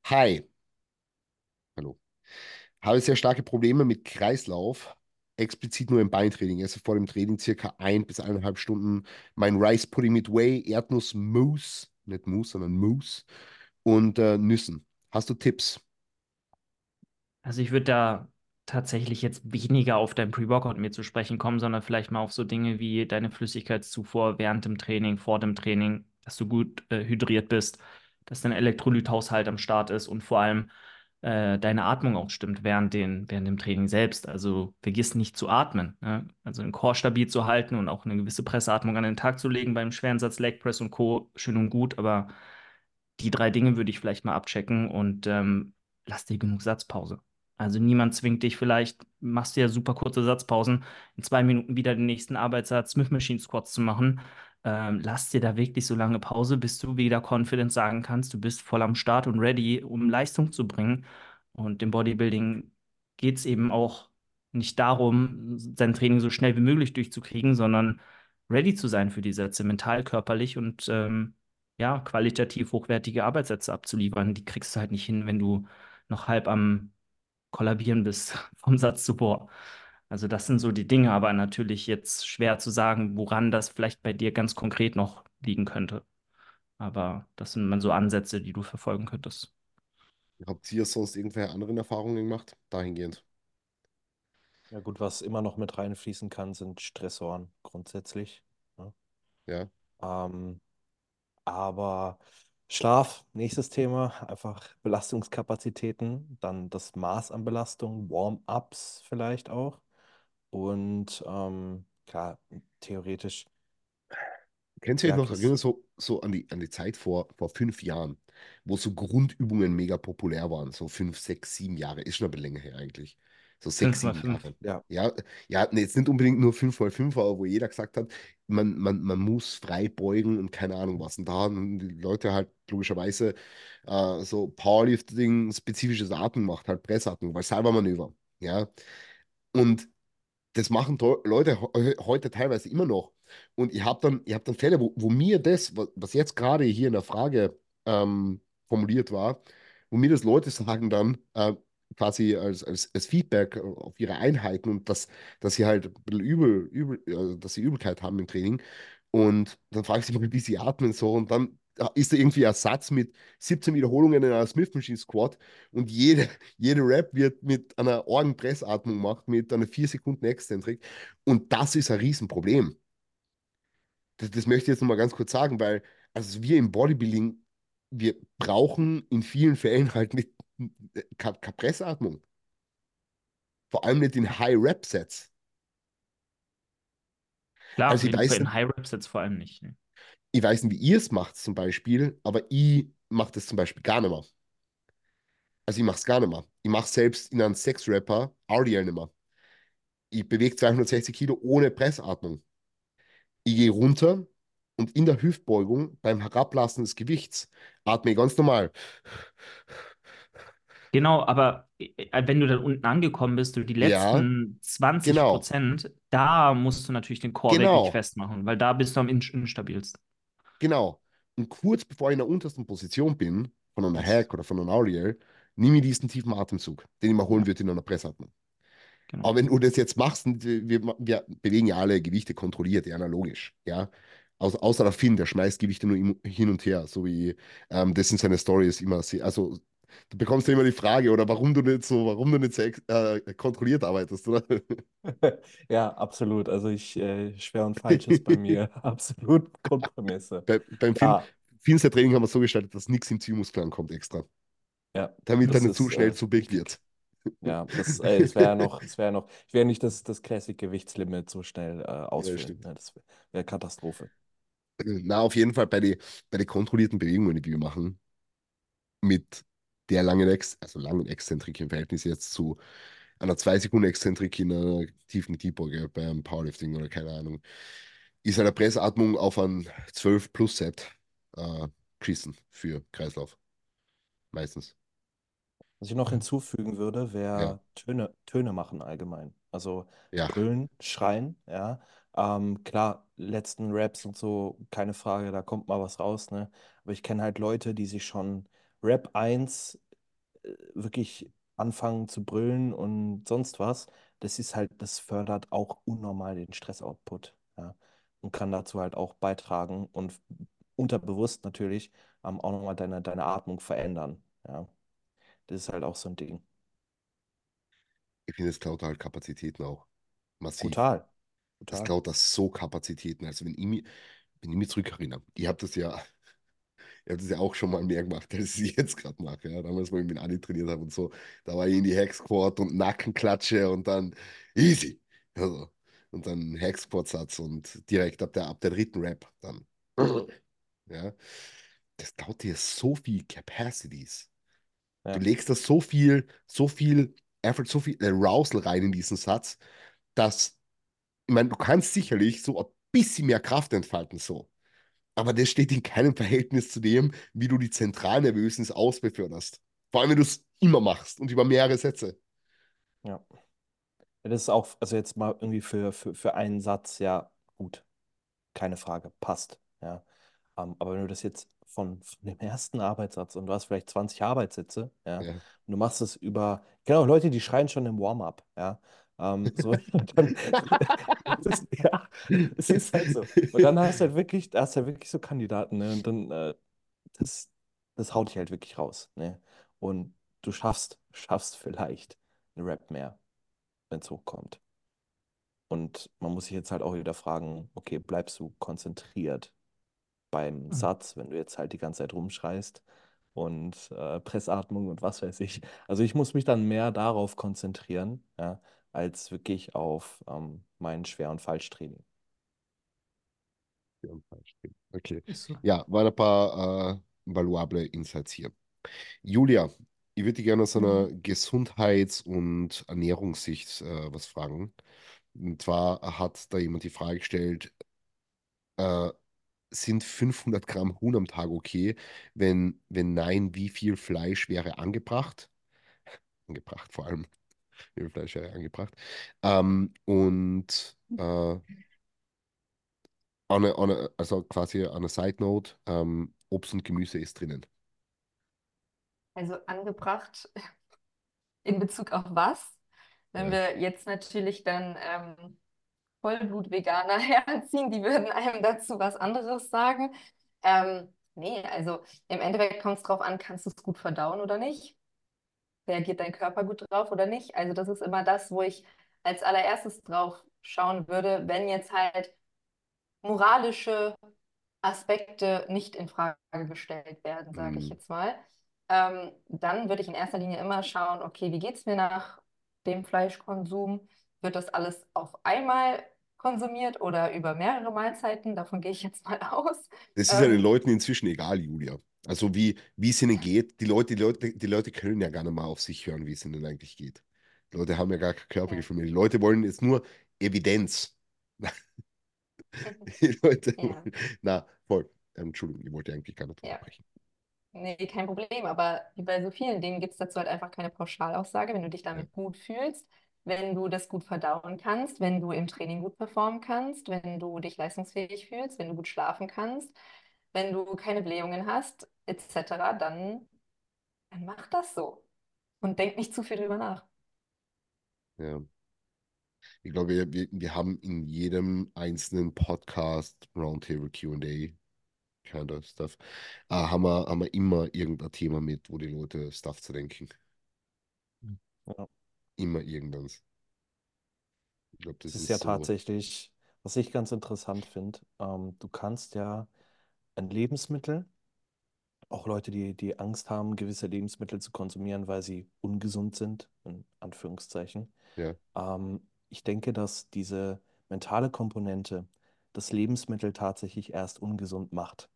Hi. Hallo. Habe sehr starke Probleme mit Kreislauf, explizit nur im Beintraining. Esse vor dem Training circa ein bis eineinhalb Stunden mein Rice Pudding mit Whey, Erdnussmousse, nicht Mousse, sondern Mousse und äh, Nüssen. Hast du Tipps? Also ich würde da tatsächlich jetzt weniger auf dein Pre-Workout mir zu sprechen kommen, sondern vielleicht mal auf so Dinge wie deine Flüssigkeitszufuhr während dem Training, vor dem Training, dass du gut äh, hydriert bist, dass dein Elektrolythaushalt am Start ist und vor allem äh, deine Atmung auch stimmt während, den, während dem Training selbst. Also vergiss nicht zu atmen. Ne? Also den Core stabil zu halten und auch eine gewisse Presseatmung an den Tag zu legen beim schweren Satz Leg Press und Co. Schön und gut, aber die drei Dinge würde ich vielleicht mal abchecken und ähm, lass dir genug Satzpause. Also niemand zwingt dich, vielleicht machst du ja super kurze Satzpausen, in zwei Minuten wieder den nächsten Arbeitssatz Smith Machine Squats zu machen. Ähm, lass dir da wirklich so lange Pause, bis du wieder confident sagen kannst, du bist voll am Start und ready, um Leistung zu bringen. Und im Bodybuilding geht es eben auch nicht darum, sein Training so schnell wie möglich durchzukriegen, sondern ready zu sein für die Sätze, mental, körperlich und ähm, ja, qualitativ hochwertige Arbeitssätze abzuliefern. Die kriegst du halt nicht hin, wenn du noch halb am Kollabieren bist vom Satz zuvor. Also das sind so die Dinge, aber natürlich jetzt schwer zu sagen, woran das vielleicht bei dir ganz konkret noch liegen könnte. Aber das sind mal so Ansätze, die du verfolgen könntest. Habt ihr sonst irgendwelche anderen Erfahrungen gemacht? Dahingehend. Ja gut, was immer noch mit reinfließen kann, sind Stressoren grundsätzlich. ne? Ja. Ähm, aber Schlaf, nächstes Thema, einfach Belastungskapazitäten, dann das Maß an Belastung, Warm-ups vielleicht auch. Und ähm, klar, theoretisch, Kennst du ja, noch erinnern, kriegst, so, so an die, an die Zeit vor, vor fünf Jahren, wo so Grundübungen mega populär waren, so fünf, sechs, sieben Jahre, ist schon ein bisschen länger her eigentlich. So sechs, sieben ja, Ja, ja, nee, jetzt nicht unbedingt nur fünf mal fünf, aber wo jeder gesagt hat, man, man, man muss frei beugen und keine Ahnung was. Und da haben die Leute halt logischerweise äh, so Powerlifting, spezifisches Atmen gemacht, halt Pressatmung, weil Salva-Manöver. Ja, und das machen Leute he- heute teilweise immer noch. Und ich habe dann, ich hab dann Fälle, wo, wo mir das, wa- was jetzt gerade hier in der Frage ähm, formuliert war, wo mir das Leute sagen dann äh, quasi als, als, als Feedback auf ihre Einheiten und dass, dass sie halt übel, übel, äh, dass sie Übelkeit haben im Training. Und dann frage ich sie mal, wie sie atmen so. Und dann äh, ist da irgendwie ein Satz mit 17 Wiederholungen in einer Smith Machine Squat und jede, jede Rap wird mit einer Orgenpressatmung gemacht, mit einer 4 Sekunden Exzentrik. Und das ist ein Riesenproblem. Das, das möchte ich jetzt nochmal ganz kurz sagen, weil also wir im Bodybuilding, wir brauchen in vielen Fällen halt nicht keine keine Pressatmung. Vor allem nicht in High-Rep-Sets. Klar, Also ich weiß in nicht, High Reps jetzt vor allem nicht. Ne? ich weiß nicht, wie ihr es macht zum Beispiel, aber ich mache das zum Beispiel gar nicht mehr. Also ich mache es gar nicht mehr. Ich mache selbst in einem Sex-Rapper RDL nicht mehr. Ich bewege 260 Kilo ohne Pressatmung. Ich gehe runter und in der Hüftbeugung beim Herablassen des Gewichts atme ich ganz normal. Genau, aber äh, wenn du dann unten angekommen bist, du die Ja, letzten 20 genau, Prozent, da musst du natürlich den Core wirklich genau, festmachen, weil da bist du am in- instabilsten. genau. Und kurz bevor ich in der untersten Position bin, von einer Hack oder von einer RDL, nehme ich diesen tiefen Atemzug, den ich mal holen Ja, würde in einer Pressatmung. genau. Aber wenn du das jetzt machst, wir, wir bewegen ja alle Gewichte kontrolliert, ja, na logisch, ja. Außer, außer der Finn, der schmeißt Gewichte nur hin und her, so wie ähm, das in seine Stories immer also du bekommst ja immer die Frage, oder warum du nicht so, warum du nicht so äh, kontrolliert arbeitest, oder? ja, absolut. Also ich, äh, schwer und falsch ist bei mir absolut Grundprämisse. Bei, beim Ja, Finns Training haben wir so gestaltet, dass nichts im Zielmuskel ankommt extra, ja, damit er das nicht zu schnell äh, zu big wird. Ja, das, äh, es wäre noch, es wäre noch, ich werde nicht das, das Classic-Gewichtslimit so schnell äh, Ja, stimmt. Ne? Das wäre wär Katastrophe. Na, auf jeden Fall bei den bei die kontrollierten Bewegungen, die wir machen, mit der langen Ex, also langen Exzentrik im Verhältnis jetzt zu einer 2 Sekunden Exzentrik in einer tiefen Kniebeuge beim Powerlifting oder keine Ahnung, ist eine Pressatmung auf ein 12 Plus Set äh, geschissen für Kreislauf. Meistens. Was ich noch hinzufügen würde, Ja, wäre Töne, Töne machen allgemein. Also ja. brüllen, schreien, ja. Ähm, klar, letzten Raps und so, keine Frage, da kommt mal was raus, ne? Aber ich kenne halt Leute, die sich schon Rap 1 äh, wirklich anfangen zu brüllen und sonst was. Das ist halt, das fördert auch unnormal den Stress-Output, ja. Und kann dazu halt auch beitragen und unterbewusst natürlich ähm, auch nochmal deine, deine Atmung verändern, ja. Das ist halt auch so ein Ding. Ich finde, es klaut halt Kapazitäten auch. Massiv. Brutal, Das brutal. klaut das so Kapazitäten. Also wenn ich mich, wenn ich mich zurückerinnere, ihr habt das ja Ich habe das ja auch schon mal mehr gemacht, als ich jetzt gerade mache. Ja. Damals, wo ich mit Adi trainiert habe und so, da war ich in die Hack-Squat und Nackenklatsche und dann easy. Also, und dann Hack-Squat-Satz und direkt ab der, ab der dritten Rap dann. Ja. Das klaut dir so viel Capacities. Du Ja, legst da so viel, so viel Effort, so viel Arousal rein in diesen Satz, dass, ich meine, du kannst sicherlich so ein bisschen mehr Kraft entfalten, so. Aber das steht in keinem Verhältnis zu dem, wie du die Zentralnervösen ins Aus beförderst. Vor allem, wenn du es immer machst und über mehrere Sätze. ja. Das ist auch, also jetzt mal irgendwie für, für, für einen Satz, ja, gut, keine Frage, passt. Ja. Ähm, aber wenn du das jetzt von, von dem ersten Arbeitssatz und du hast vielleicht 20 Arbeitssätze, ja, Ja. und du machst es über, genau, Leute, die schreien schon im Warm-up, ja. Ähm, so, dann, ist, ja, es ist halt so. Und dann hast du halt wirklich, hast du halt wirklich so Kandidaten, ne? Und dann, äh, das, das haut dich halt wirklich raus, ne? Und du schaffst, schaffst vielleicht eine Rap mehr, wenn es hochkommt. Und man muss sich jetzt halt auch wieder fragen, okay, bleibst du konzentriert beim Satz, wenn du jetzt halt die ganze Zeit rumschreist und äh, Pressatmung und was weiß ich. Also ich muss mich dann mehr darauf konzentrieren, ja, als wirklich auf ähm, mein Schwer- und Falschtraining. Ja, falsch. Okay. Ist so. Ja, waren ein paar äh, valuable Insights hier. Julia, ich würde dich gerne aus einer Gesundheits- und Ernährungssicht äh, was fragen. Und zwar hat da jemand die Frage gestellt, äh, sind 500 Gramm Huhn am Tag okay? Wenn, wenn nein, wie viel Fleisch wäre angebracht? Angebracht vor allem. Wie viel Fleisch wäre angebracht? Ähm, und äh, on a, on a, also quasi an a Side Note, ähm, Obst und Gemüse ist drinnen. Also angebracht in Bezug auf was? Wenn Ja. wir jetzt natürlich dann ähm, Vollblut-Veganer herziehen, die würden einem dazu was anderes sagen. Ähm, nee, also im Endeffekt kommt es drauf an, kannst du es gut verdauen oder nicht? Reagiert dein Körper gut drauf oder nicht? Also das ist immer das, wo ich als allererstes drauf schauen würde, wenn jetzt halt moralische Aspekte nicht in Frage gestellt werden, sage ich Mhm. jetzt mal. Ähm, dann würde ich in erster Linie immer schauen, okay, wie geht es mir nach dem Fleischkonsum? Wird das alles auf einmal konsumiert oder über mehrere Mahlzeiten? Davon gehe ich jetzt mal aus. Das ist ja den Ähm, Leuten inzwischen egal, Julia. Also wie, wie es ihnen geht. Die Leute, die Leute, die Leute können ja gar nicht mal auf sich hören, wie es ihnen eigentlich geht. Die Leute haben ja gar kein Körpergefühl mehr. Die Leute wollen jetzt nur Evidenz. Die Leute Ja. wollen, na, voll. Ähm, Entschuldigung, ich wollte eigentlich gar nicht Ja. unterbrechen. Nee, kein Problem, aber wie bei so vielen Dingen gibt es dazu halt einfach keine Pauschalaussage. Wenn du dich damit gut fühlst, wenn du das gut verdauen kannst, wenn du im Training gut performen kannst, wenn du dich leistungsfähig fühlst, wenn du gut schlafen kannst, wenn du keine Blähungen hast, etc., dann, dann mach das so. Und denk nicht zu viel drüber nach. Ja. Ich glaube, wir, wir, wir haben in jedem einzelnen Podcast, Roundtable QA, kind of stuff, äh, haben, wir, haben wir immer irgendein Thema mit, wo die Leute Stuff zu denken. Ja. Immer irgendwas. Ich glaube, das Das ist ist ja so. tatsächlich, was ich ganz interessant finde. Ähm, du kannst ja ein Lebensmittel, auch Leute, die, die Angst haben, gewisse Lebensmittel zu konsumieren, weil sie ungesund sind, in Anführungszeichen. Ja. Ähm, ich denke, dass diese mentale Komponente das Lebensmittel tatsächlich erst ungesund macht.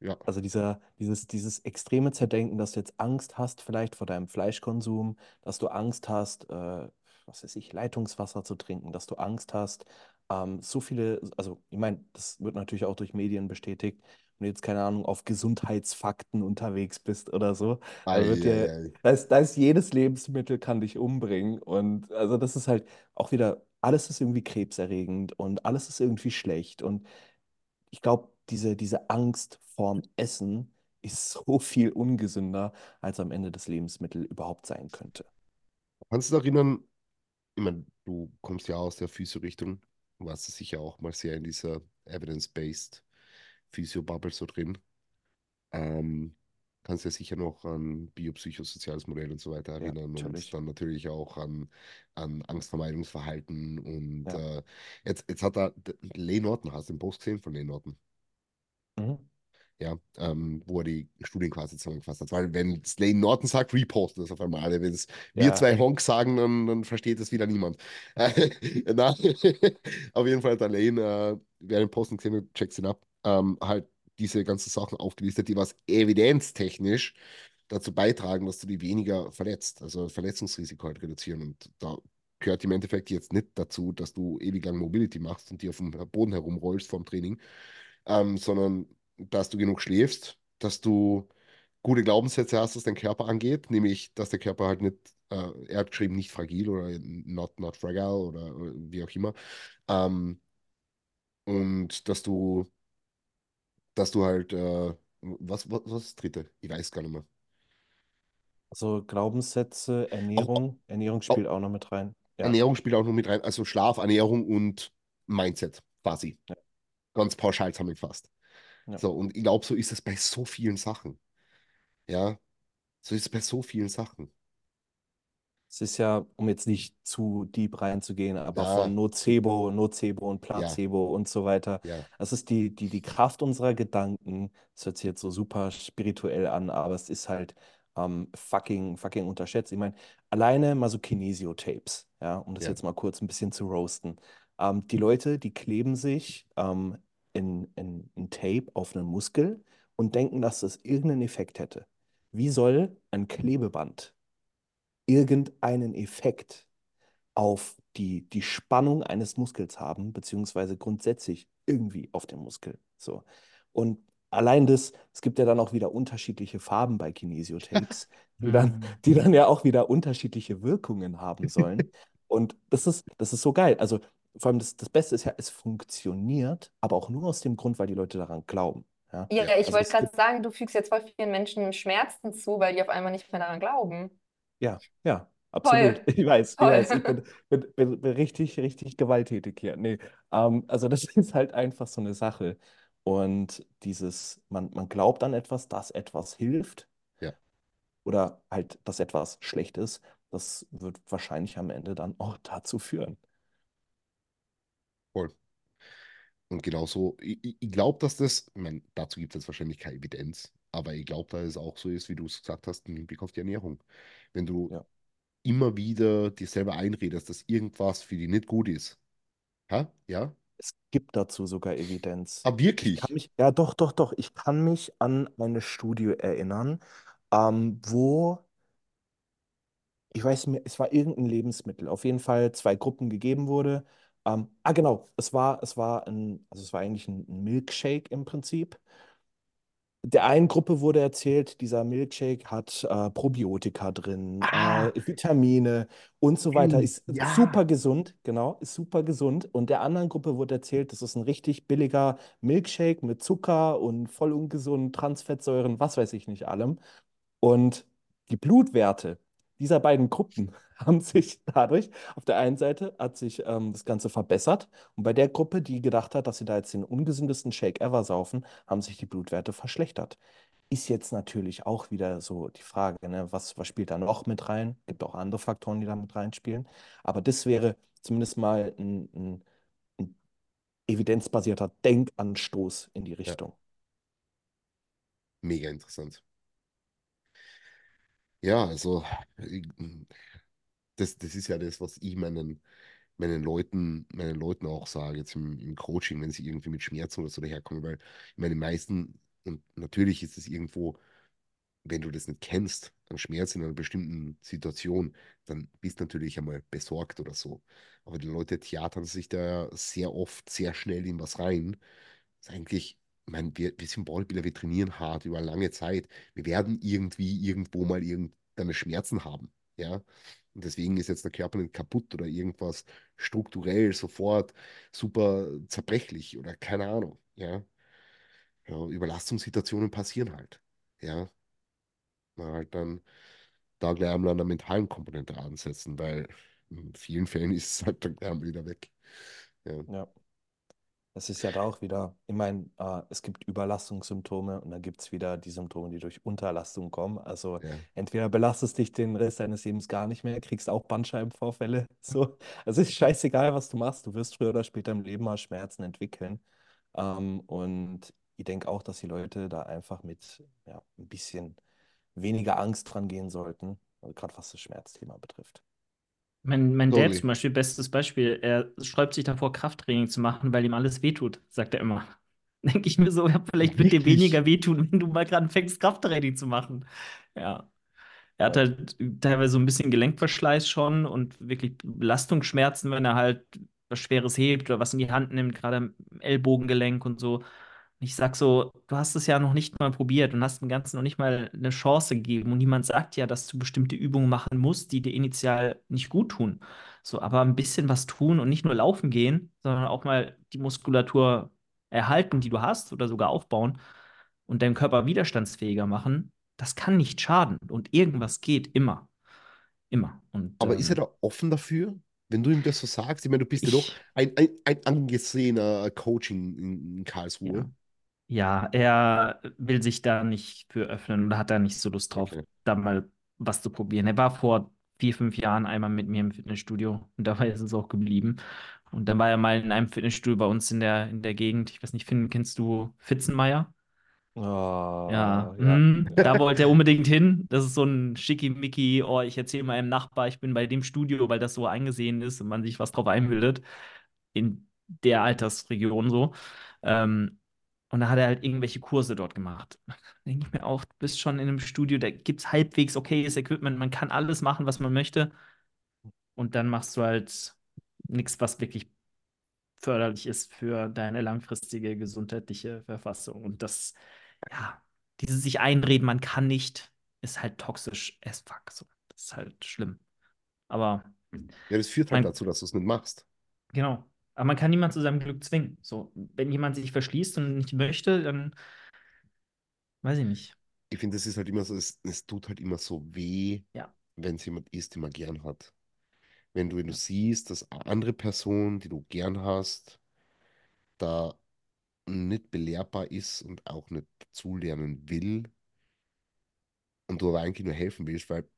Ja. Also dieser, dieses, dieses extreme Zerdenken, dass du jetzt Angst hast, vielleicht vor deinem Fleischkonsum, dass du Angst hast, äh, was weiß ich, Leitungswasser zu trinken, dass du Angst hast, ähm, so viele, also ich meine, das wird natürlich auch durch Medien bestätigt, wenn du jetzt, keine Ahnung, auf Gesundheitsfakten unterwegs bist oder so, da wird dir, da ist, da ist jedes Lebensmittel kann dich umbringen und also das ist halt auch wieder, alles ist irgendwie krebserregend und alles ist irgendwie schlecht und ich glaube, diese, diese Angst vorm Essen ist so viel ungesünder, als am Ende das Lebensmittel überhaupt sein könnte. Kannst du dich erinnern, ich meine, du kommst ja aus der Physio-Richtung, warst du sicher auch mal sehr in dieser Evidence-Based Physio-Bubble so drin. Ähm, kannst ja sicher noch an biopsychosoziales Modell und so weiter Ja, erinnern und natürlich. dann natürlich auch an, an Angstvermeidungsverhalten und Ja. äh, jetzt, jetzt hat er Lee Norton, hast du den Post gesehen von Lee Norton? Mhm. Ja, ähm, wo er die Studien quasi zusammengefasst hat. Weil wenn es Lane Norton sagt, reposten das auf einmal alle. Wenn es wir Ja, zwei ey. Honks sagen, dann, dann versteht es wieder niemand. Na, auf jeden Fall hat der Lane, äh, wer den Posten gesehen hat, checkt ihn ab, ähm, halt diese ganzen Sachen aufgelistet, die was evidenztechnisch dazu beitragen, dass du die weniger verletzt, also Verletzungsrisiko halt reduzieren. Und da gehört im Endeffekt jetzt nicht dazu, dass du ewig lang Mobility machst und dir auf dem Boden herumrollst vorm Training, ähm, sondern dass du genug schläfst, dass du gute Glaubenssätze hast, was dein Körper angeht, nämlich, dass der Körper halt nicht, äh, er hat geschrieben, nicht fragil oder not, not fragile oder wie auch immer. Ähm, und dass du, dass du halt, äh, was, was, was ist das dritte? Ich weiß gar nicht mehr. Also Glaubenssätze, Auch, Ernährung, Ernährung auch spielt auch noch mit rein. Ja, Ernährung spielt auch noch mit rein, also Schlaf, Ernährung und Mindset quasi. ja, Ganz pauschal zusammengefasst. Ja. So, und ich glaube, so ist es bei so vielen Sachen. Ja, so ist es bei so vielen Sachen. Es ist ja, um jetzt nicht zu deep reinzugehen, aber Ja, von Nocebo, Nocebo und ja, Placebo und so weiter. ja. Das ist die, die, die Kraft unserer Gedanken. Das hört sich jetzt so super spirituell an, aber es ist halt ähm, fucking, fucking unterschätzt. Ich meine, alleine mal so Kinesio-Tapes. ja, um das Ja. jetzt mal kurz ein bisschen zu roasten. Ähm, die Leute, die kleben sich ähm, in, in, in Tape auf einen Muskel und denken, dass das irgendeinen Effekt hätte. Wie soll ein Klebeband irgendeinen Effekt auf die, die Spannung eines Muskels haben, beziehungsweise grundsätzlich irgendwie auf den Muskel. So. Und allein das, es gibt ja dann auch wieder unterschiedliche Farben bei Kinesiotapes, die dann, Mhm. die dann ja auch wieder unterschiedliche Wirkungen haben sollen. Und das ist, das ist so geil. Also vor allem das, das Beste ist ja, es funktioniert, aber auch nur aus dem Grund, weil die Leute daran glauben. Ja? Ja, Ja, ich also wollte gerade sagen, du fügst jetzt voll vielen Menschen Schmerzen zu, weil die auf einmal nicht mehr daran glauben. Ja, ja, absolut. Toll. Ich weiß, ich Toll. weiß, ich bin, bin, bin, bin richtig, richtig gewalttätig hier. Nee, ähm, also das ist halt einfach so eine Sache. Und dieses, man, man glaubt an etwas, dass etwas hilft Ja. oder halt, dass etwas schlecht ist, das wird wahrscheinlich am Ende dann auch dazu führen. Voll. Und genauso, ich, ich- glaube, dass das, ich meine, dazu gibt es jetzt wahrscheinlich keine Evidenz, aber ich glaube, dass es auch so ist, wie du es gesagt hast, im Hinblick auf die Ernährung. Wenn du Ja. immer wieder dir selber einredest, dass irgendwas für dich nicht gut ist. Ha? Ja? Es gibt dazu sogar Evidenz. Ah, Ich wirklich? mich, ja, doch, doch, doch. Ich kann mich an eine Studie erinnern, ähm, wo ich weiß mir, es war irgendein Lebensmittel, auf jeden Fall zwei Gruppen gegeben wurde. Ähm, ah, genau, es war, es war ein, also es war eigentlich ein, Milkshake im Prinzip. Der einen Gruppe wurde erzählt, dieser Milkshake hat äh, Probiotika drin, Ah. äh, Vitamine und so weiter. Ey, Ist ja. super gesund, genau, ist super gesund. Und der anderen Gruppe wurde erzählt, das ist ein richtig billiger Milkshake mit Zucker und voll ungesund, Transfettsäuren, was weiß ich nicht allem. Und die Blutwerte dieser beiden Gruppen haben sich dadurch, auf der einen Seite hat sich ähm, das Ganze verbessert und bei der Gruppe, die gedacht hat, dass sie da jetzt den ungesündesten Shake ever saufen, haben sich die Blutwerte verschlechtert. Ist jetzt natürlich auch wieder so die Frage, ne, was, was spielt da noch mit rein? Gibt auch andere Faktoren, die da mit reinspielen. Aber das wäre zumindest mal ein, ein, ein evidenzbasierter Denkanstoß in die Richtung. Mega interessant. Ja, also ich- das, das ist ja das, was ich meinen, meinen Leuten, meinen Leuten auch sage, jetzt im, im Coaching, wenn sie irgendwie mit Schmerzen oder so daherkommen, weil ich meine, die meisten, und natürlich ist es irgendwo, wenn du das nicht kennst, an Schmerz in einer bestimmten Situation, dann bist du natürlich einmal besorgt oder so. Aber die Leute theatern sich da sehr oft sehr schnell in was rein. Das ist eigentlich, ich meine, wir, wir sind Bodybuilder, wir trainieren hart über lange Zeit. Wir werden irgendwie irgendwo mal irgendeine Schmerzen haben. Ja. Und deswegen ist jetzt der Körper nicht kaputt oder irgendwas strukturell sofort super zerbrechlich oder keine Ahnung. Ja. Ja, Überlastungssituationen passieren halt. Ja. Man halt dann da gleich einmal an der mentalen Komponente ansetzen, weil in vielen Fällen ist es halt dann wieder weg. Ja. Ja. Es ist ja da auch wieder, ich meine, äh, es gibt Überlastungssymptome und dann gibt es wieder die Symptome, die durch Unterlastung kommen. Also Ja. entweder belastest dich den Rest deines Lebens gar nicht mehr, kriegst auch Bandscheibenvorfälle. So. Also es ist scheißegal, was du machst. Du wirst früher oder später im Leben mal Schmerzen entwickeln. Ähm, und ich denke auch, dass die Leute da einfach mit ja, ein bisschen weniger Angst dran gehen sollten, gerade was das Schmerzthema betrifft. Mein, mein Dad zum Beispiel, bestes Beispiel, er sträubt sich davor, Krafttraining zu machen, weil ihm alles wehtut, sagt er immer. Denke ich mir so, ja, vielleicht wird dir weniger wehtun, wenn du mal gerade anfängst, Krafttraining zu machen. Ja. Er hat halt teilweise so ein bisschen Gelenkverschleiß schon und wirklich Belastungsschmerzen, wenn er halt was Schweres hebt oder was in die Hand nimmt, gerade am Ellbogengelenk und so. Und ich sag so, du hast es ja noch nicht mal probiert und hast dem Ganzen noch nicht mal eine Chance gegeben. Und niemand sagt ja, dass du bestimmte Übungen machen musst, die dir initial nicht gut tun. So, aber ein bisschen was tun und nicht nur laufen gehen, sondern auch mal die Muskulatur erhalten, die du hast oder sogar aufbauen und deinen Körper widerstandsfähiger machen, das kann nicht schaden. Und irgendwas geht immer. Immer. Und, Aber ist er ähm, da offen dafür, wenn du ihm das so sagst? Ich meine, du bist ja doch ich, ein, ein, ein angesehener Coaching in, in Karlsruhe. ja. Ja, er will sich da nicht für öffnen oder hat da nicht so Lust drauf, Okay. da mal was zu probieren. Er war vor vier, fünf Jahren einmal mit mir im Fitnessstudio und dabei ist es auch geblieben. Und dann war er mal in einem Fitnessstudio bei uns in der, in der Gegend. Ich weiß nicht, Finn, kennst du Fitzenmeier? Ja, Oh, ja. mm, da wollte er unbedingt hin. Das ist so ein Schickimicki, oh, ich erzähle meinem Nachbar, ich bin bei dem Studio, weil das so eingesehen ist und man sich was drauf einbildet. In der Altersregion so. Ähm, und da hat er halt irgendwelche Kurse dort gemacht. Da denke ich mir auch, du bist schon in einem Studio, da gibt es halbwegs okayes Equipment, man kann alles machen, was man möchte. Und dann machst du halt nichts, was wirklich förderlich ist für deine langfristige gesundheitliche Verfassung. Und das, ja, dieses sich einreden, man kann nicht, ist halt toxisch as fuck. So. Das ist halt schlimm. Aber Ja, das führt halt dazu, dass du es nicht machst. genau. Aber man kann niemand zu seinem Glück zwingen. So, wenn jemand sich verschließt und nicht möchte, dann weiß ich nicht. Ich finde, das ist halt immer so, es, es tut halt immer so weh, Ja. wenn es jemand ist, den man gern hat. Wenn du, wenn du siehst, dass eine andere Person, die du gern hast, da nicht belehrbar ist und auch nicht dazulernen will und du aber eigentlich nur helfen willst, weil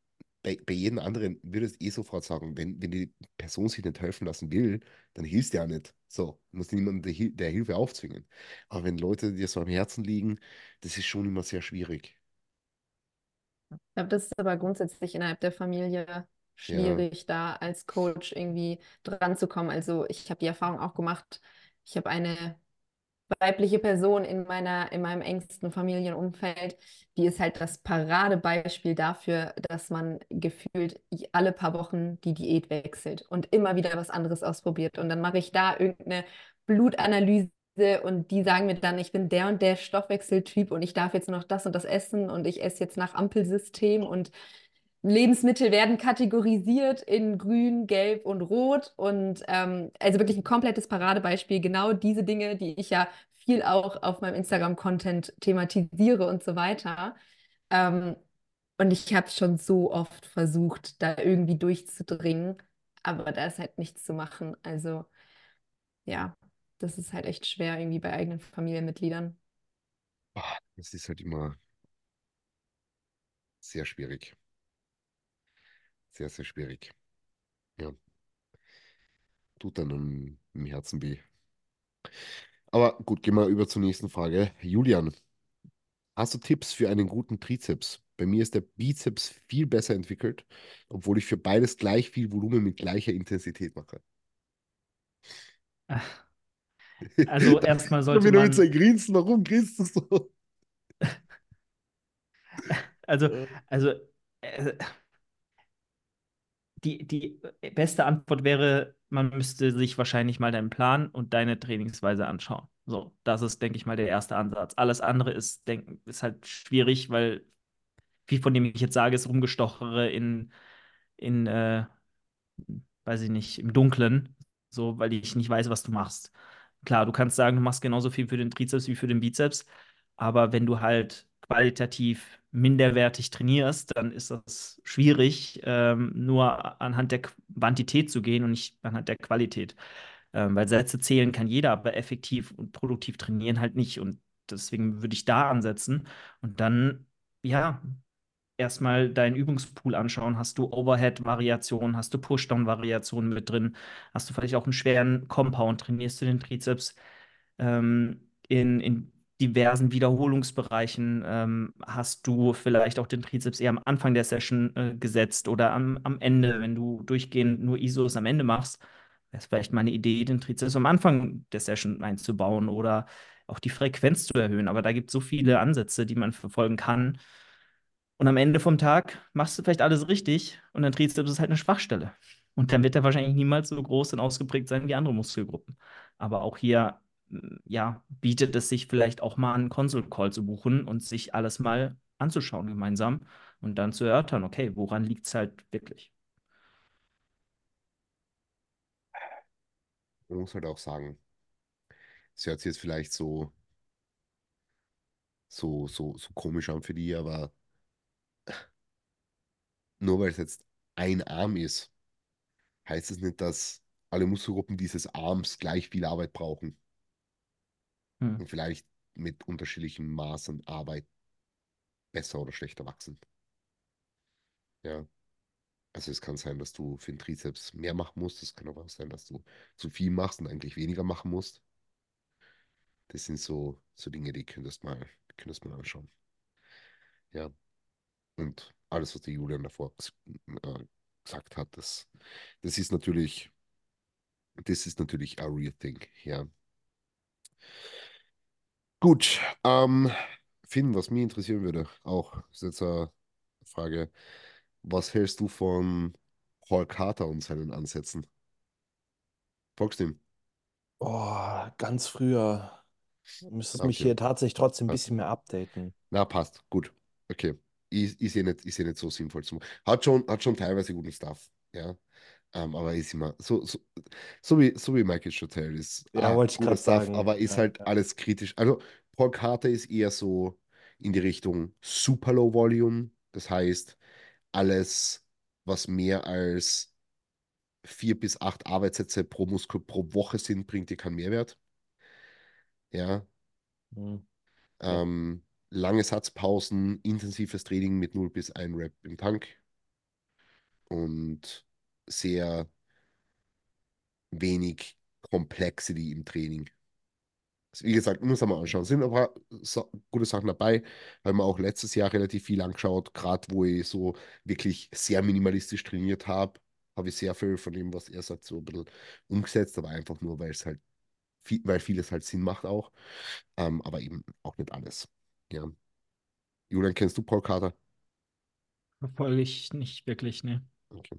bei, bei jedem anderen würdest du eh sofort sagen, wenn, wenn die Person sich nicht helfen lassen will, dann hilfst du ja nicht. So, du musst niemanden der, der Hilfe aufzwingen. Aber wenn Leute dir so am Herzen liegen, das ist schon immer sehr schwierig. Ich glaube, das ist aber grundsätzlich innerhalb der Familie schwierig, da als Coach irgendwie dran zu kommen. Also ich habe die Erfahrung auch gemacht, ich habe eine weibliche Person in meiner, in meinem engsten Familienumfeld, die ist halt das Paradebeispiel dafür, dass man gefühlt alle paar Wochen die Diät wechselt und immer wieder was anderes ausprobiert. Und dann mache ich da irgendeine Blutanalyse und die sagen mir dann, ich bin der und der Stoffwechseltyp und ich darf jetzt noch das und das essen und ich esse jetzt nach Ampelsystem und Lebensmittel werden kategorisiert in grün, gelb und rot und ähm, also wirklich ein komplettes Paradebeispiel. Genau diese Dinge, die ich ja viel auch auf meinem Instagram-Content thematisiere und so weiter. Ähm, und ich habe schon so oft versucht, da irgendwie durchzudringen, aber da ist halt nichts zu machen. Also ja, das ist halt echt schwer irgendwie bei eigenen Familienmitgliedern. Das ist halt immer sehr schwierig. Sehr, sehr schwierig. Ja. Tut dann im, Herzen weh. Aber gut, gehen wir über zur nächsten Frage. Julian, hast du Tipps für einen guten Trizeps? Bei mir ist der Bizeps viel besser entwickelt, obwohl ich für beides gleich viel Volumen mit gleicher Intensität mache. Also erstmal sollte man, mit sein Grinsen, warum grinst du so? also, Äh, also äh, die, die beste Antwort wäre, man müsste sich wahrscheinlich mal deinen Plan und deine Trainingsweise anschauen. So, das ist, denke ich mal, der erste Ansatz. Alles andere ist, denk, ist halt schwierig, weil viel von dem ich jetzt sage, ist rumgestochere in, in äh, weiß ich nicht, im Dunkeln, so, weil ich nicht weiß, was du machst. Klar, du kannst sagen, du machst genauso viel für den Trizeps wie für den Bizeps, aber wenn du halt qualitativ minderwertig trainierst, dann ist das schwierig, ähm, nur anhand der Quantität zu gehen und nicht anhand der Qualität. Ähm, weil Sätze zählen kann jeder, aber effektiv und produktiv trainieren halt nicht. Und deswegen würde ich da ansetzen und dann, ja, erstmal deinen Übungspool anschauen. Hast du Overhead-Variationen, hast du Pushdown-Variationen mit drin? Hast du vielleicht auch einen schweren Compound? Trainierst du den Trizeps ähm, in, in diversen Wiederholungsbereichen? Ähm, hast du vielleicht auch den Trizeps eher am Anfang der Session äh, gesetzt oder am, am Ende, wenn du durchgehend nur ISOs am Ende machst? Wäre es vielleicht mal eine Idee, den Trizeps am Anfang der Session einzubauen oder auch die Frequenz zu erhöhen. Aber da gibt es so viele Ansätze, die man verfolgen kann. Und am Ende vom Tag machst du vielleicht alles richtig und dein Trizeps ist halt eine Schwachstelle. Und dann wird er wahrscheinlich niemals so groß und ausgeprägt sein wie andere Muskelgruppen. Aber auch hier, ja, bietet es sich vielleicht auch mal einen Console-Call zu buchen und sich alles mal anzuschauen gemeinsam und dann zu erörtern, okay, woran liegt es halt wirklich? Man muss halt auch sagen, es hört sich jetzt vielleicht so, so, so, so komisch an für die, aber nur weil es jetzt ein Arm ist, heißt es nicht, dass alle Muskelgruppen dieses Arms gleich viel Arbeit brauchen Hm. und vielleicht mit unterschiedlichem Maß an Arbeit besser oder schlechter wachsen. Ja. Also es kann sein, dass du für den Trizeps mehr machen musst. Es kann aber auch sein, dass du zu viel machst und eigentlich weniger machen musst. Das sind so, so Dinge, die könntest mal, könntest mal anschauen. Ja. Und alles, was der Julian davor äh, gesagt hat, das, das ist natürlich, das ist natürlich a real thing, ja. Gut, ähm, Finn, was mich interessieren würde, auch ist jetzt eine Frage, was hältst du von Paul Carter und seinen Ansätzen? Folgst du ihm? Oh, ganz früher. Müsstest mich Okay, hier tatsächlich trotzdem ein passt. bisschen mehr updaten. Na, passt, gut. Okay. Ist, ist ja nicht, ist ja nicht so sinnvoll zu machen. Hat schon, hat schon teilweise guten Stuff, ja. Ähm, aber ist immer so, so, so wie, so wie Michael Chotel ist. Ja, Ah, wollte ich gerade sagen. aber ist halt ja. alles kritisch. Also, Paul Carter ist eher so in die Richtung Super Low Volume. Das heißt, alles, was mehr als vier bis acht Arbeitssätze pro Muskel pro Woche sind, bringt dir keinen Mehrwert. Ja. Hm, ja. Ähm, lange Satzpausen, intensives Training mit 0 bis 1 Rep im Tank und sehr wenig Complexity im Training. Also wie gesagt, muss man mal anschauen. Sind aber so, gute Sachen dabei. Haben wir auch letztes Jahr relativ viel angeschaut, gerade wo ich so wirklich sehr minimalistisch trainiert habe, habe ich sehr viel von dem, was er sagt, so ein bisschen umgesetzt, aber einfach nur, weil es halt viel, weil vieles halt Sinn macht auch. Ähm, aber eben auch nicht alles. Ja. Julian, kennst du Paul Carter? Verfolge ich nicht wirklich, ne. Okay.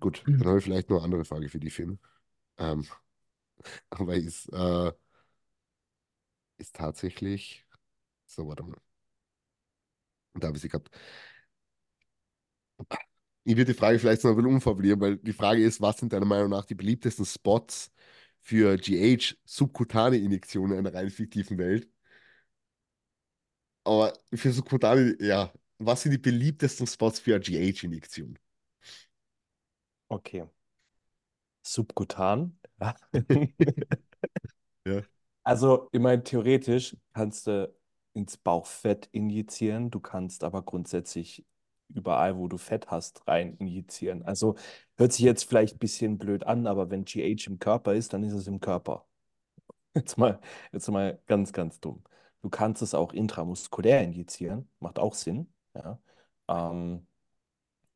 Gut, dann habe ich vielleicht noch eine andere Frage für die Finn. Ähm, aber ist, äh, ist tatsächlich. So, warte mal. Da habe ich sie gerade. Ich würde die Frage vielleicht noch ein bisschen umformulieren, weil die Frage ist, was sind deiner Meinung nach die beliebtesten Spots für GH subkutane Injektionen in einer rein fiktiven Welt? Aber für subkutane, ja, was sind die beliebtesten Spots für eine GH-Injektion? Okay. Subkutan. Ja. Ja. Also, ich meine, theoretisch kannst du ins Bauchfett injizieren, du kannst aber grundsätzlich überall, wo du Fett hast, rein injizieren. Also hört sich jetzt vielleicht ein bisschen blöd an, aber wenn GH im Körper ist, dann ist es im Körper. Jetzt mal, jetzt mal ganz, ganz dumm. Du kannst es auch intramuskulär injizieren, macht auch Sinn. Ja. Ähm,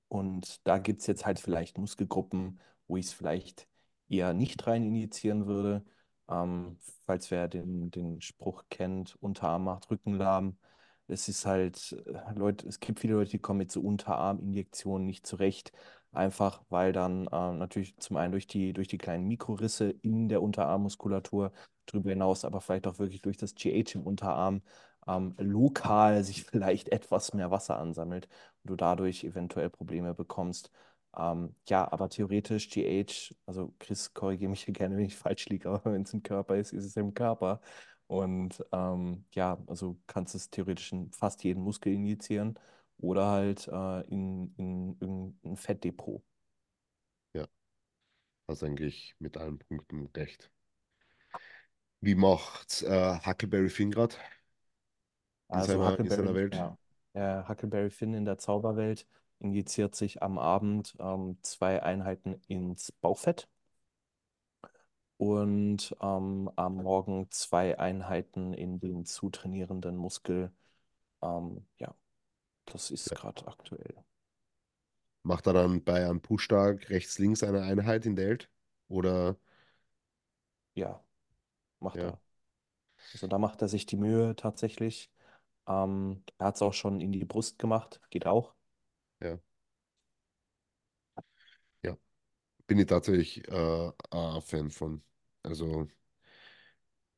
und da gibt es jetzt halt vielleicht Muskelgruppen, wo ich es vielleicht eher nicht rein injizieren würde. Ähm, falls wer den, den Spruch kennt, Unterarm macht Rücken lahm. Es ist halt, äh, Leute, es gibt viele Leute, die kommen mit so Unterarminjektionen nicht zurecht. Einfach weil dann ähm, natürlich zum einen durch die, durch die kleinen Mikrorisse in der Unterarmmuskulatur, darüber hinaus aber vielleicht auch wirklich durch das GH im Unterarm ähm, lokal sich vielleicht etwas mehr Wasser ansammelt und du dadurch eventuell Probleme bekommst. Ähm, ja, aber theoretisch GH, also Chris, korrigiere mich hier gerne, wenn ich falsch liege, aber wenn es im Körper ist, ist es im Körper. Und ähm, ja, also kannst es theoretisch in fast jeden Muskel injizieren oder halt äh, in, in irgendein Fettdepot. Ja, hast eigentlich mit allen Punkten recht. Wie macht äh, Huckleberry in Also seiner, in seiner Huckleberry, ja, äh, Huckleberry Finn in der Zauberwelt injiziert sich am Abend ähm, zwei Einheiten ins Bauchfett und ähm, am Morgen zwei Einheiten in den zu trainierenden Muskel. Ähm, ja, das ist Ja. gerade aktuell. Macht er dann bei einem Push-Tag rechts-links eine Einheit in Delt? Oder Ja, macht ja, er. Also da macht er sich die Mühe tatsächlich. Ähm, er hat es auch schon in die Brust gemacht, geht auch. ja, ja. Bin ich tatsächlich äh, ein Fan von. Also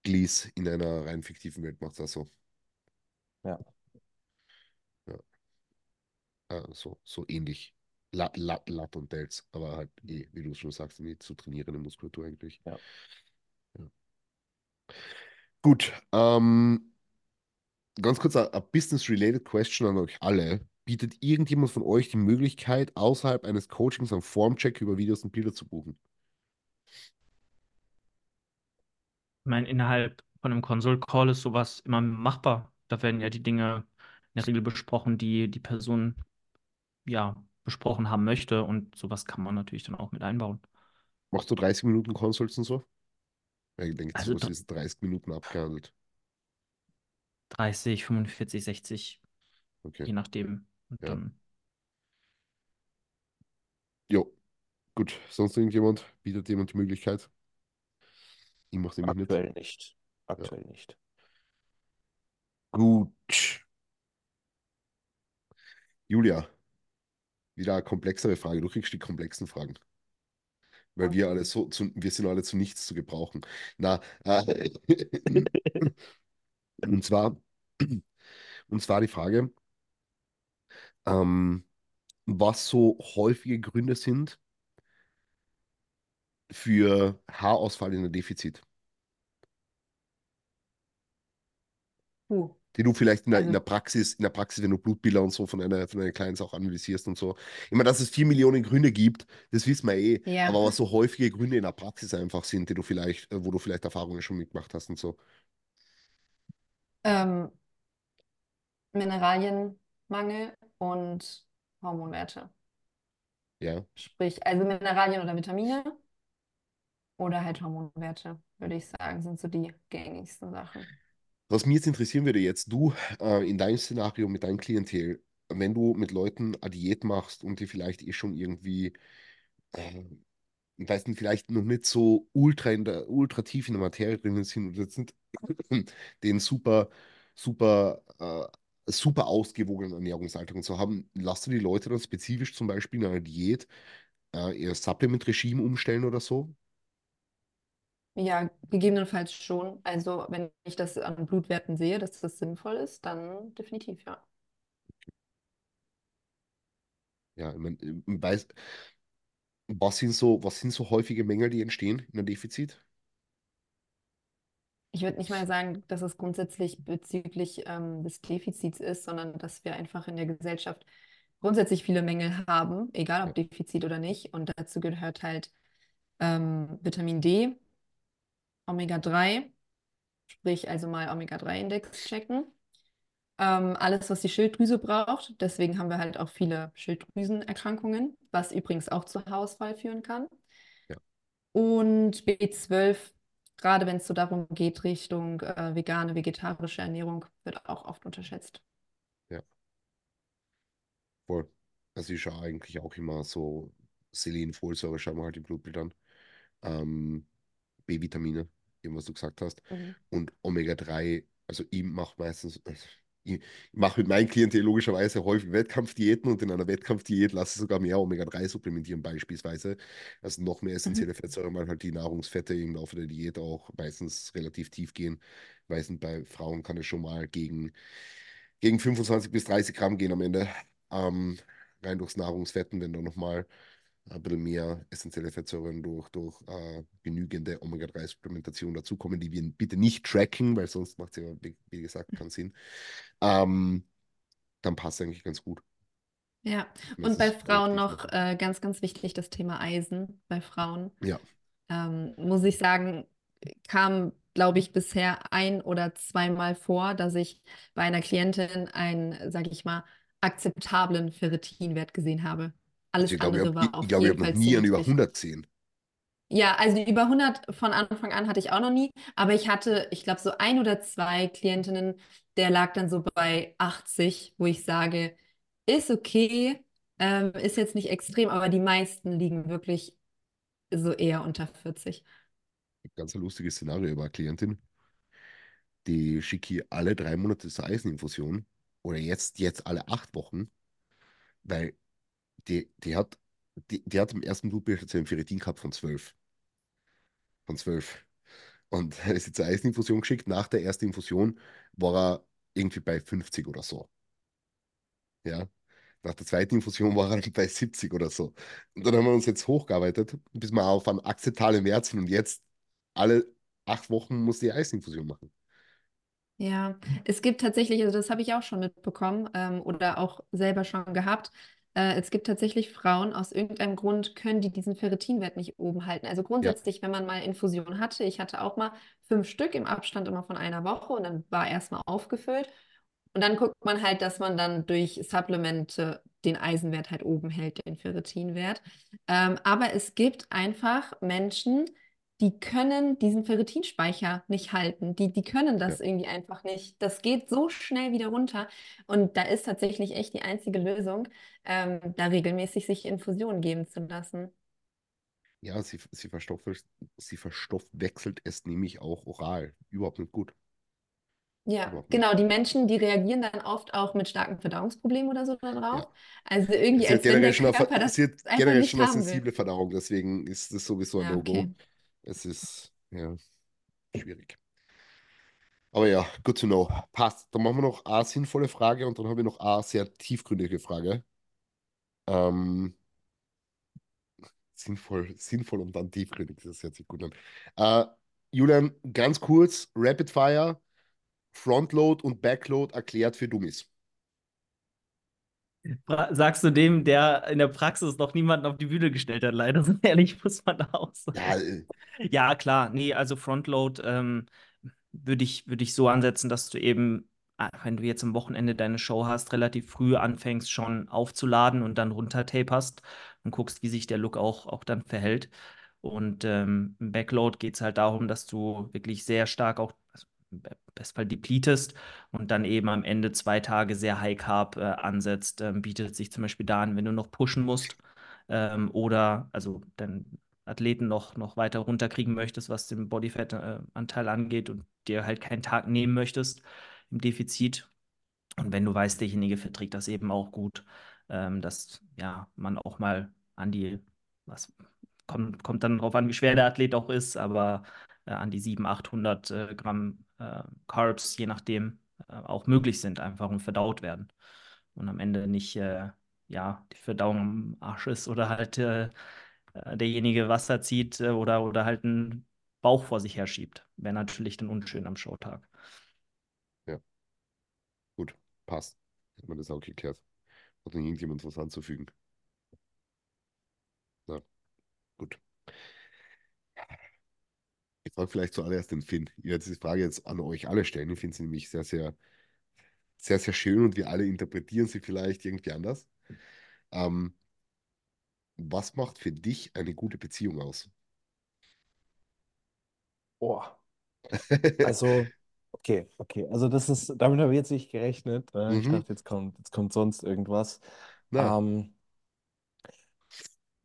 Glees in einer rein fiktiven Welt macht das so. Ja, Ja, äh, so, so ähnlich. Lat, Lat, Lat und Delts, aber halt eh, wie du schon sagst, nicht zu trainierende Muskulatur eigentlich. ja. Ja. Gut, ähm, ganz kurz eine business-related question an euch alle. Bietet irgendjemand von euch die Möglichkeit, außerhalb eines Coachings einen Formcheck über Videos und Bilder zu buchen? Ich meine, innerhalb von einem Console-Call ist sowas immer machbar. Da werden ja die Dinge in der Regel besprochen, die die Person ja besprochen haben möchte. Und sowas kann man natürlich dann auch mit einbauen. Machst du 30 Minuten Consults und so? Ich denke, Also sowas ist 30 Minuten abgehandelt. 30, 45, 60, Okay. je nachdem. Und Ja. dann Jo, gut. Sonst irgendjemand? Bietet jemand die Möglichkeit? Ich mache nämlich nicht. Aktuell nicht. Aktuell nicht. Gut. Julia, wieder eine komplexere Frage. Du kriegst die komplexen Fragen. Weil wir alle so zu, wir sind alle zu nichts zu gebrauchen. Na, äh, und zwar, und zwar die Frage, ähm, was so häufige Gründe sind für Haarausfall in der Defizit, Puh. die du vielleicht in der, in Also- der Praxis, in der Praxis, wenn du Blutbilder und so von einer, von einer Clients auch analysierst und so. Ich meine, dass es vier Millionen Gründe gibt, das wissen wir eh. Ja. Aber was so häufige Gründe in der Praxis einfach sind, die du vielleicht, wo du vielleicht Erfahrungen schon mitgemacht hast und so. Ähm, Mineralienmangel und Hormonwerte. Ja. Sprich, also Mineralien oder Vitamine oder halt Hormonwerte, würde ich sagen, sind so die gängigsten Sachen. Was mich jetzt interessieren würde, jetzt du äh, in deinem Szenario mit deinem Klientel, wenn du mit Leuten eine Diät machst und die vielleicht eh schon irgendwie, äh, weiß nicht, vielleicht noch nicht so ultra, in der, ultra tief in der Materie drinnen sind und jetzt nicht den super, super, äh, super ausgewogenen Ernährungsalltag so haben, lass du die Leute dann spezifisch zum Beispiel in einer Diät äh, ihr Supplement-Regime umstellen oder so? Ja, gegebenenfalls schon. Also wenn ich das an Blutwerten sehe, dass das sinnvoll ist, dann definitiv, ja. Ja, ich mein, ich weiß, was sind so, was sind so häufige Mängel, die entstehen in einem Defizit? Ich würde nicht mal sagen, dass es grundsätzlich bezüglich ähm, des Defizits ist, sondern dass wir einfach in der Gesellschaft grundsätzlich viele Mängel haben, egal ob Defizit oder nicht. Und dazu gehört halt ähm, Vitamin D, Omega-3, sprich also mal Omega-3-Index checken. Ähm, alles, was die Schilddrüse braucht. Deswegen haben wir halt auch viele Schilddrüsenerkrankungen, was übrigens auch zu Haarausfall führen kann. Ja. Und B12, gerade wenn es so darum geht, Richtung äh, vegane, vegetarische Ernährung, wird auch oft unterschätzt. Voll. Also ich schaue eigentlich auch immer so Selen, Folsäure, schauen wir halt im Blutbild an. Ähm, B-Vitamine, eben was du gesagt hast. Mhm. Und Omega-3, also ich mache meistens, also ich, mache mit meinen Klientel logischerweise häufig Wettkampfdiäten und in einer Wettkampfdiät lasse ich sogar mehr Omega-3 supplementieren beispielsweise. Also noch mehr essentielle Fettsäuren, weil halt die Nahrungsfette im Laufe der Diät auch meistens relativ tief gehen. Meistens bei Frauen kann es schon mal gegen, gegen 25 bis 30 Gramm gehen am Ende. Ähm, rein durchs Nahrungsfetten, wenn da nochmal ein bisschen mehr essentielle Fettsäuren durch, durch äh, genügende Omega-3-Supplementation dazukommen, die wir bitte nicht tracken, weil sonst macht es ja, wie, gesagt, keinen Sinn. Ähm, dann passt es eigentlich ganz gut. Ja, und bei Frauen noch äh, ganz, ganz wichtig das Thema Eisen bei Frauen. Ja, Ähm, muss ich sagen, kam, glaube ich, bisher ein oder zweimal vor, dass ich bei einer Klientin einen, sage ich mal, akzeptablen Ferritinwert gesehen habe. Alles also ich glaube, ich habe ich, auf glaube, ich jeden hab noch nie einen über niedrig. 100 gesehen. Ja, also über 100 von Anfang an hatte ich auch noch nie, aber ich hatte, ich glaube, so ein oder zwei Klientinnen, der lag dann so bei 80, wo ich sage, ist okay, ähm, ist jetzt nicht extrem, aber die meisten liegen wirklich so eher unter 40. Ganz ein lustiges Szenario über eine Klientin. Die schicke ich alle drei Monate zur Eiseninfusion oder jetzt, jetzt alle acht Wochen, weil die, die hat, die, die hat im ersten Blutbild einen Ferritin gehabt von 12. Von 12. Und er ist jetzt zur Eiseninfusion geschickt. Nach der ersten Infusion war er irgendwie bei 50 oder so. Ja. Nach der zweiten Infusion war er dann bei 70 oder so. Und dann haben wir uns jetzt hochgearbeitet, bis wir auf einen akzeptablen Wert sind. Und jetzt alle acht Wochen muss die Eiseninfusion machen. Ja, es gibt tatsächlich, also das habe ich auch schon mitbekommen ähm, oder auch selber schon gehabt. Äh, es gibt tatsächlich Frauen, aus irgendeinem Grund können die diesen Ferritinwert nicht oben halten. Also grundsätzlich, wenn man mal Infusion hatte, ich hatte auch mal fünf Stück im Abstand immer von einer Woche und dann war erstmal aufgefüllt. Und dann guckt man halt, dass man dann durch Supplemente den Eisenwert halt oben hält, den Ferritinwert. Ähm, aber es gibt einfach Menschen, die können diesen Ferritinspeicher nicht halten. Die, die können das Ja. irgendwie einfach nicht. Das geht so schnell wieder runter. Und da ist tatsächlich echt die einzige Lösung, ähm, da regelmäßig sich Infusionen geben zu lassen. Ja, sie, sie, verstoffwechselt, sie verstoffwechselt es nämlich auch oral. Überhaupt nicht gut. Ja, nicht. genau. Die Menschen, die reagieren dann oft auch mit starken Verdauungsproblemen oder so Ja. darauf. Also irgendwie, Sie als wenn generell der schon Körper das hat einfach generell schon eine haben will. sensible Verdauung, deswegen ist das sowieso ein Ja, No-Go. okay. Es ist, ja, schwierig. Aber ja, good to know. Passt. Dann machen wir noch eine sinnvolle Frage und dann habe ich noch eine sehr tiefgründige Frage. Ähm, sinnvoll, sinnvoll und dann tiefgründig, das hört sich gut an. Äh, Julian, ganz kurz, Rapid Fire, Frontload und Backload erklärt für Dummies. Sagst du dem, der in der Praxis noch niemanden auf die Bühne gestellt hat, leider, so ehrlich muss man da auch sagen. Ja, äh, Ja, klar, nee, also Frontload ähm, würde ich, würd ich so ansetzen, dass du eben, ah, wenn du jetzt am Wochenende deine Show hast, relativ früh anfängst schon aufzuladen und dann runtertaperst und guckst, wie sich der Look auch, auch dann verhält. Und ähm, im Backload geht es halt darum, dass du wirklich sehr stark auch, also im be- besten Fall depletest und dann eben am Ende zwei Tage sehr High Carb äh, ansetzt. Ähm, bietet sich zum Beispiel da an, wenn du noch pushen musst ähm, oder also dann Athleten noch, noch weiter runterkriegen möchtest, was den Bodyfat-Anteil angeht und dir halt keinen Tag nehmen möchtest im Defizit. Und wenn du weißt, derjenige verträgt das eben auch gut, ähm, dass ja, man auch mal an die, was kommt, kommt dann drauf an, wie schwer der Athlet auch ist, aber äh, an die 700, 800 äh, Gramm äh, Carbs, je nachdem, äh, auch möglich sind, einfach und verdaut werden. Und am Ende nicht, äh, ja, die Verdauung am Arsch ist oder halt äh, äh, derjenige Wasser zieht äh, oder, oder halt einen Bauch vor sich herschiebt. Wäre natürlich dann unschön am Showtag. ja, gut, passt. Hat man das auch geklärt. Hat noch irgendjemand was anzufügen? Na, gut. Frage vielleicht zuallererst den Finn. Ich werde diese Frage jetzt an euch alle stellen. Ich finde sie nämlich sehr, sehr, sehr, sehr schön und wir alle interpretieren sie vielleicht irgendwie anders. Ähm, was macht für dich eine gute Beziehung aus? Boah. Also, okay, okay. Also das ist, damit habe ich jetzt nicht gerechnet. Äh, Ich Mhm. dachte, jetzt kommt, jetzt kommt sonst irgendwas. Na, Ähm,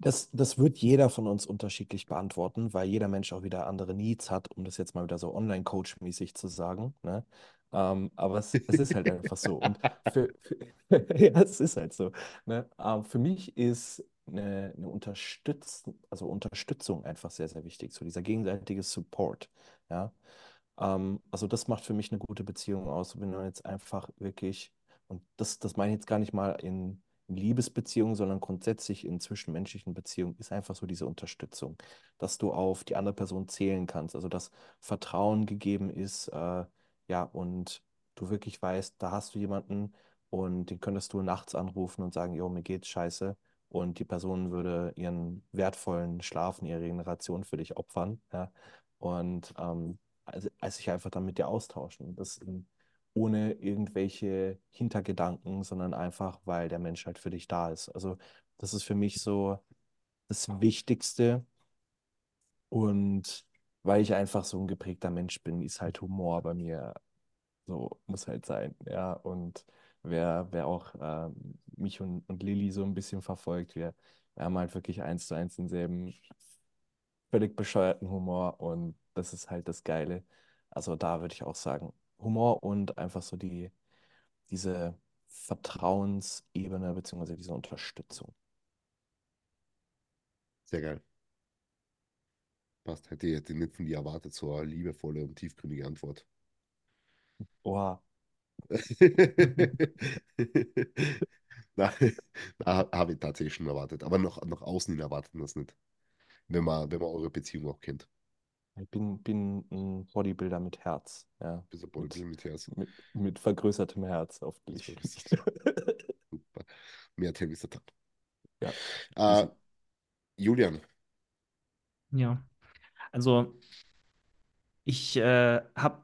das, das wird jeder von uns unterschiedlich beantworten, weil jeder Mensch auch wieder andere Needs hat, um das jetzt mal wieder so Online-Coach-mäßig zu sagen. Ne? Ähm, aber es, es ist halt einfach so. Und für, für, ja, es ist halt so. Ne? Ähm, für mich ist eine, eine Unterstütz, also Unterstützung einfach sehr, sehr wichtig. So dieser gegenseitige Support. Ja? Ähm, also das macht für mich eine gute Beziehung aus, wenn man jetzt einfach wirklich, und das, das meine ich jetzt gar nicht mal in Liebesbeziehungen, sondern grundsätzlich in zwischenmenschlichen Beziehungen, ist einfach so diese Unterstützung, dass du auf die andere Person zählen kannst, also dass Vertrauen gegeben ist, äh, ja, und du wirklich weißt, da hast du jemanden und den könntest du nachts anrufen und sagen, jo, mir geht's scheiße. Und die Person würde ihren wertvollen Schlaf ihre Regeneration für dich opfern, ja. Und ähm, also, also sich einfach dann mit dir austauschen. Das ähm, ohne irgendwelche Hintergedanken, sondern einfach, weil der Mensch halt für dich da ist. Also das ist für mich so das Wichtigste. Und weil ich einfach so ein geprägter Mensch bin, ist halt Humor bei mir so, muss halt sein. Ja, und wer, wer auch ähm, mich und, und Lilly so ein bisschen verfolgt, wir, wir haben halt wirklich eins zu eins denselben völlig bescheuerten Humor und das ist halt das Geile. Also da würde ich auch sagen, Humor und einfach so die, diese Vertrauensebene beziehungsweise diese Unterstützung. sehr geil. Passt. Hätte ich hätte nicht von dir erwartet, so eine liebevolle und tiefgründige Antwort. Oha, Na, na, habe ich tatsächlich schon erwartet. Aber noch, nach außen hin erwartet man das nicht. Wenn man, wenn man eure Beziehung auch kennt. Ich bin, bin ein Bodybuilder mit Herz, ja, Bis ein mit, mit Herz. mit, mit vergrößertem Herz, hoffentlich. Super. Mehr the Ja, Äh, easy. Julian, Ja, also ich äh, habe,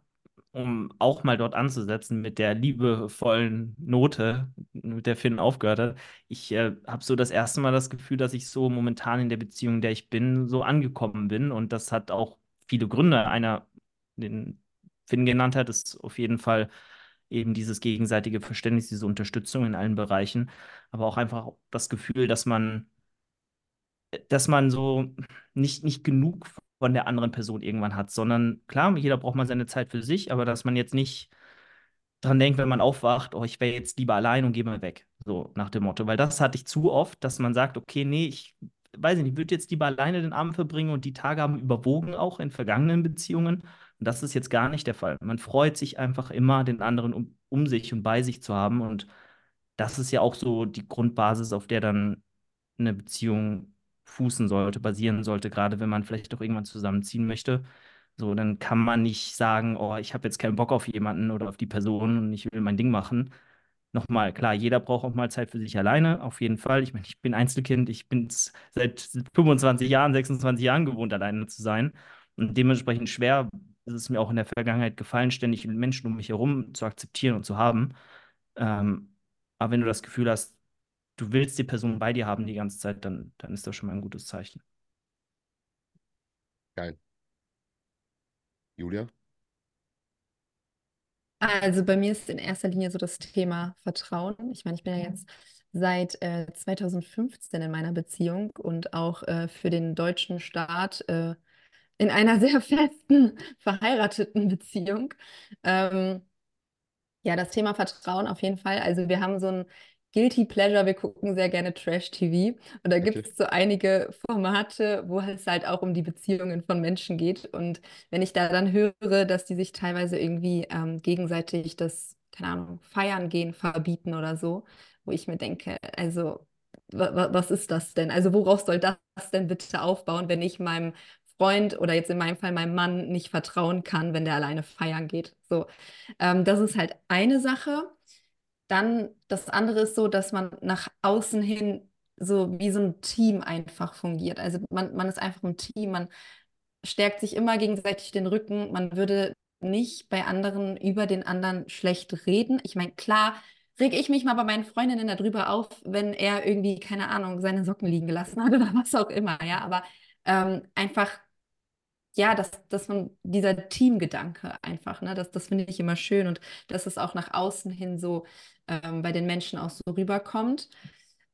um auch mal dort anzusetzen mit der liebevollen Note, mit der Finn aufgehört hat, ich äh, habe so das erste Mal das Gefühl, dass ich so momentan in der Beziehung, in der ich bin, so angekommen bin. Und das hat auch viele Gründe. Einer, den Finn genannt hat, ist auf jeden Fall eben dieses gegenseitige Verständnis, diese Unterstützung in allen Bereichen, aber auch einfach das Gefühl, dass man, dass man so nicht, nicht genug von der anderen Person irgendwann hat, sondern klar, jeder braucht mal seine Zeit für sich, aber dass man jetzt nicht dran denkt, wenn man aufwacht, oh, ich wäre jetzt lieber allein und gehe mal weg. So nach dem Motto. Weil das hatte ich zu oft, dass man sagt, okay, nee, ich weiß nicht, ich würde jetzt lieber alleine den Abend verbringen und die Tage haben überwogen auch in vergangenen Beziehungen. Und das ist jetzt gar nicht der Fall. Man freut sich einfach immer, den anderen um, um sich und bei sich zu haben. Und das ist ja auch so die Grundbasis, auf der dann eine Beziehung fußen sollte, basieren sollte, gerade wenn man vielleicht doch irgendwann zusammenziehen möchte. So, dann kann man nicht sagen, oh, ich habe jetzt keinen Bock auf jemanden oder auf die Person und ich will mein Ding machen. Nochmal, klar, jeder braucht auch mal Zeit für sich alleine, auf jeden Fall. Ich meine, ich bin Einzelkind, ich bin seit 25 Jahren, 26 Jahren gewohnt, alleine zu sein. Und dementsprechend schwer ist es mir auch in der Vergangenheit gefallen, ständig Menschen um mich herum zu akzeptieren und zu haben. Ähm, aber wenn du das Gefühl hast, du willst die Person bei dir haben die ganze Zeit, dann, dann ist das schon mal ein gutes Zeichen. Geil. Julia? Also bei mir ist in erster Linie so das Thema Vertrauen. Ich meine, ich bin ja jetzt seit äh, 2015 in meiner Beziehung und auch äh, für den deutschen Staat äh, in einer sehr festen, verheirateten Beziehung. Ähm, ja, das Thema Vertrauen auf jeden Fall. Also wir haben so ein Guilty Pleasure, wir gucken sehr gerne Trash-TV. Und da Okay. gibt es so einige Formate, wo es halt auch um die Beziehungen von Menschen geht. Und wenn ich da dann höre, dass die sich teilweise irgendwie ähm, gegenseitig das, keine Ahnung, Feiern gehen verbieten oder so, wo ich mir denke, also wa wa was ist das denn? Also worauf soll das denn bitte aufbauen, wenn ich meinem Freund oder jetzt in meinem Fall meinem Mann nicht vertrauen kann, wenn der alleine feiern geht? So, ähm, das ist halt eine Sache. Dann das andere ist so, dass man nach außen hin so wie so ein Team einfach fungiert. Also man, man ist einfach ein Team, man stärkt sich immer gegenseitig den Rücken. Man würde nicht bei anderen über den anderen schlecht reden. Ich meine, klar, reg ich mich mal bei meinen Freundinnen darüber auf, wenn er irgendwie, keine Ahnung, seine Socken liegen gelassen hat oder was auch immer, ja. Aber ähm, einfach ja, dass, dass man dieser Teamgedanke einfach, ne, das, das finde ich immer schön und dass es auch nach außen hin so ähm, bei den Menschen auch so rüberkommt.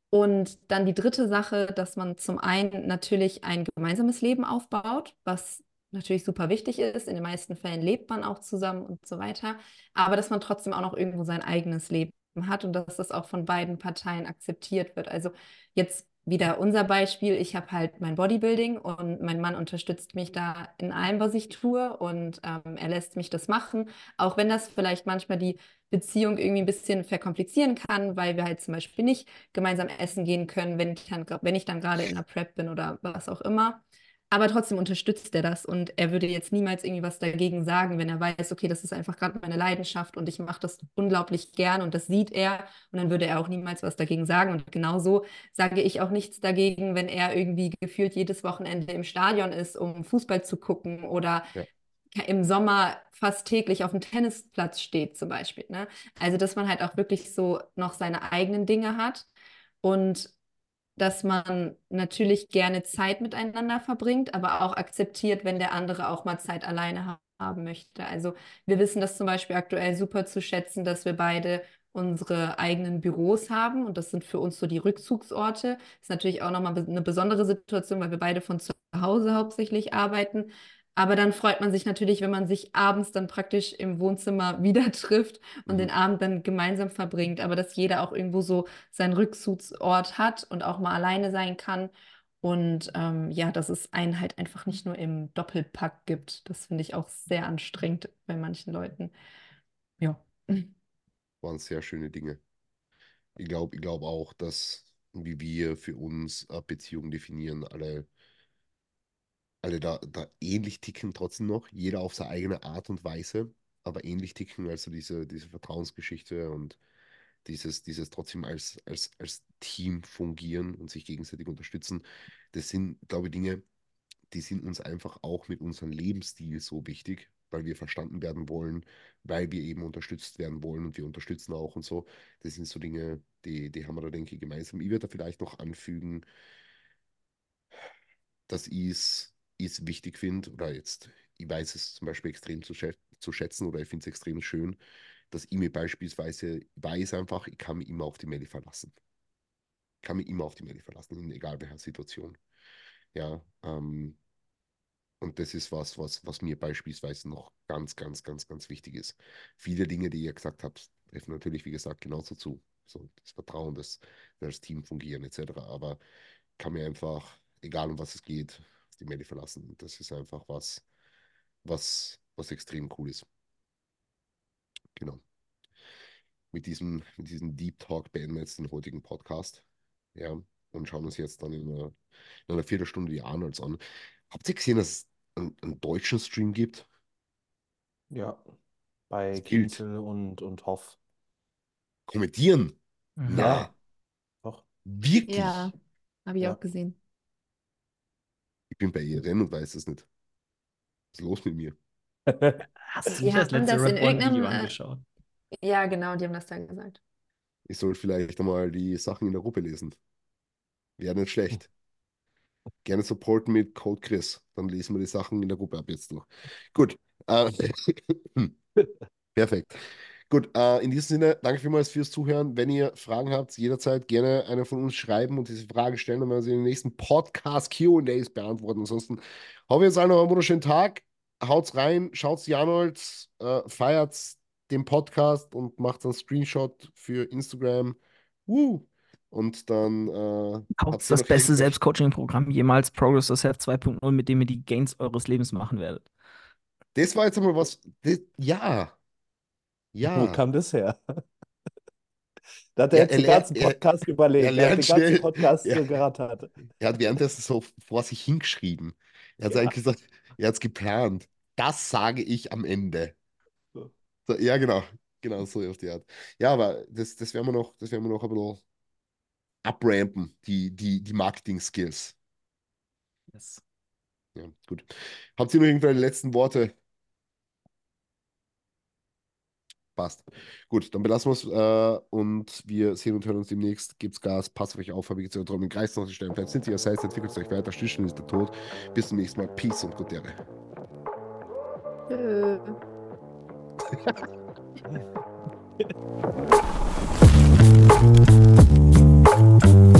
Und dann die dritte Sache, dass man zum einen natürlich ein gemeinsames Leben aufbaut, was natürlich super wichtig ist. In den meisten Fällen lebt man auch zusammen und so weiter, aber dass man trotzdem auch noch irgendwo sein eigenes Leben hat und dass das auch von beiden Parteien akzeptiert wird. Also jetzt wieder unser Beispiel, ich habe halt mein Bodybuilding und mein Mann unterstützt mich da in allem, was ich tue und ähm, er lässt mich das machen, auch wenn das vielleicht manchmal die Beziehung irgendwie ein bisschen verkomplizieren kann, weil wir halt zum Beispiel nicht gemeinsam essen gehen können, wenn ich dann, wenn ich dann gerade in der Prep bin oder was auch immer. Aber trotzdem unterstützt er das und er würde jetzt niemals irgendwie was dagegen sagen, wenn er weiß, okay, das ist einfach gerade meine Leidenschaft und ich mache das unglaublich gern und das sieht er und dann würde er auch niemals was dagegen sagen. Und genauso sage ich auch nichts dagegen, wenn er irgendwie gefühlt jedes Wochenende im Stadion ist, um Fußball zu gucken oder Ja. im Sommer fast täglich auf dem Tennisplatz steht zum Beispiel. Ne? Also, dass man halt auch wirklich so noch seine eigenen Dinge hat und dass man natürlich gerne Zeit miteinander verbringt, aber auch akzeptiert, wenn der andere auch mal Zeit alleine ha haben möchte. Also wir wissen das zum Beispiel aktuell super zu schätzen, dass wir beide unsere eigenen Büros haben und das sind für uns so die Rückzugsorte. Ist natürlich auch nochmal eine besondere Situation, weil wir beide von zu Hause hauptsächlich arbeiten. Aber dann freut man sich natürlich, wenn man sich abends dann praktisch im Wohnzimmer wieder trifft und Mhm. den Abend dann gemeinsam verbringt. Aber dass jeder auch irgendwo so seinen Rückzugsort hat und auch mal alleine sein kann. Und ähm, ja, dass es einen halt einfach nicht nur im Doppelpack gibt. Das finde ich auch sehr anstrengend bei manchen Leuten. Ja. waren sehr schöne Dinge. Ich glaube, ich glaube auch, dass, wie wir für uns eine Beziehung definieren, alle, alle da, da ähnlich ticken trotzdem noch, jeder auf seine eigene Art und Weise, aber ähnlich ticken, also diese, diese Vertrauensgeschichte und dieses, dieses trotzdem als, als, als Team fungieren und sich gegenseitig unterstützen, das sind, glaube ich, Dinge, die sind uns einfach auch mit unserem Lebensstil so wichtig, weil wir verstanden werden wollen, weil wir eben unterstützt werden wollen und wir unterstützen auch und so. Das sind so Dinge, die, die haben wir da, denke ich, gemeinsam. Ich würde da vielleicht noch anfügen, dass ich es wichtig finde, oder jetzt ich weiß es zum Beispiel extrem zu, schä zu schätzen oder ich finde es extrem schön, dass ich mir beispielsweise weiß einfach, ich kann mich immer auf die Melli verlassen. Ich kann mich immer auf die Melli verlassen, in egal welcher Situation. Ja, ähm, und das ist was, was, was mir beispielsweise noch ganz, ganz, ganz, ganz wichtig ist. Viele Dinge, die ihr gesagt habt, treffen natürlich, wie gesagt, genauso zu. So, das Vertrauen, dass das Team fungieren, etc. Aber kann mir einfach, egal um was es geht, die Melli verlassen. Und das ist einfach was, was, was extrem cool ist. Genau. Mit diesem, mit diesem Deep Talk beenden wir jetzt den heutigen Podcast. Ja, und schauen uns jetzt dann in einer, in einer Viertelstunde die Arnolds an. Habt ihr gesehen, dass es einen, einen deutschen Stream gibt? Ja, bei. Kinzel und, und Hoff. Kommentieren? Mhm. Na, Doch. wirklich? Ja, habe ich Ja. auch gesehen. Ich bin bei ERN und weiß es nicht. Was ist los mit mir? Hast du Die nicht das haben letzte das in Red One-Video irgendeinem, äh, angeschaut? Ja, genau, die haben das dann gesagt. Ich soll vielleicht einmal die Sachen in der Gruppe lesen. Wäre nicht schlecht. Gerne supporten mit Code Chris. Dann lesen wir die Sachen in der Gruppe ab jetzt durch. Gut. Äh, perfekt. Gut, äh, in diesem Sinne, danke vielmals fürs Zuhören. Wenn ihr Fragen habt, jederzeit gerne einer von uns schreiben und diese Fragen stellen, dann werden wir sie in den nächsten Podcast QAs beantworten. Ansonsten hoffe ich jetzt allen noch einen wunderschönen Tag. Haut's rein, schaut's die Arnolds, äh, feiert den Podcast und macht einen Screenshot für Instagram. Woo! Und dann äh, das noch beste Selbstcoaching-Programm jemals, Progress to Self 2.0, mit dem ihr die Gains eures Lebens machen werdet. Das war jetzt einmal was. Das, ja. Wo Ja. kam das her? Da hat er jetzt er den lernt- ganzen er- Podcast überlegt. er Er hat lernt den ganzen. Podcast so gerattert. Er hat währenddessen so vor sich hingeschrieben. Er hat Ja. eigentlich gesagt, er hat es geplant. Das sage ich am Ende. So. So, ja, genau. Genau, so auf die Art. Ja, aber das, das werden wir noch, das werden wir noch ein bisschen uprampen, die, die, die Marketing-Skills. Yes. Ja, gut. Habt ihr noch irgendwelche letzten Worte? Passt. Gut, dann belassen wir es äh, und wir sehen und hören uns demnächst. Gibt's Gas, passt auf euch auf, Fabrikation drum im Kreis noch die Stellen. Vielleicht sind ihr seid, entwickelt euch weiter, Stüchen ist der Tod. Bis zum nächsten Mal. Peace und gute Ehre. Thank äh.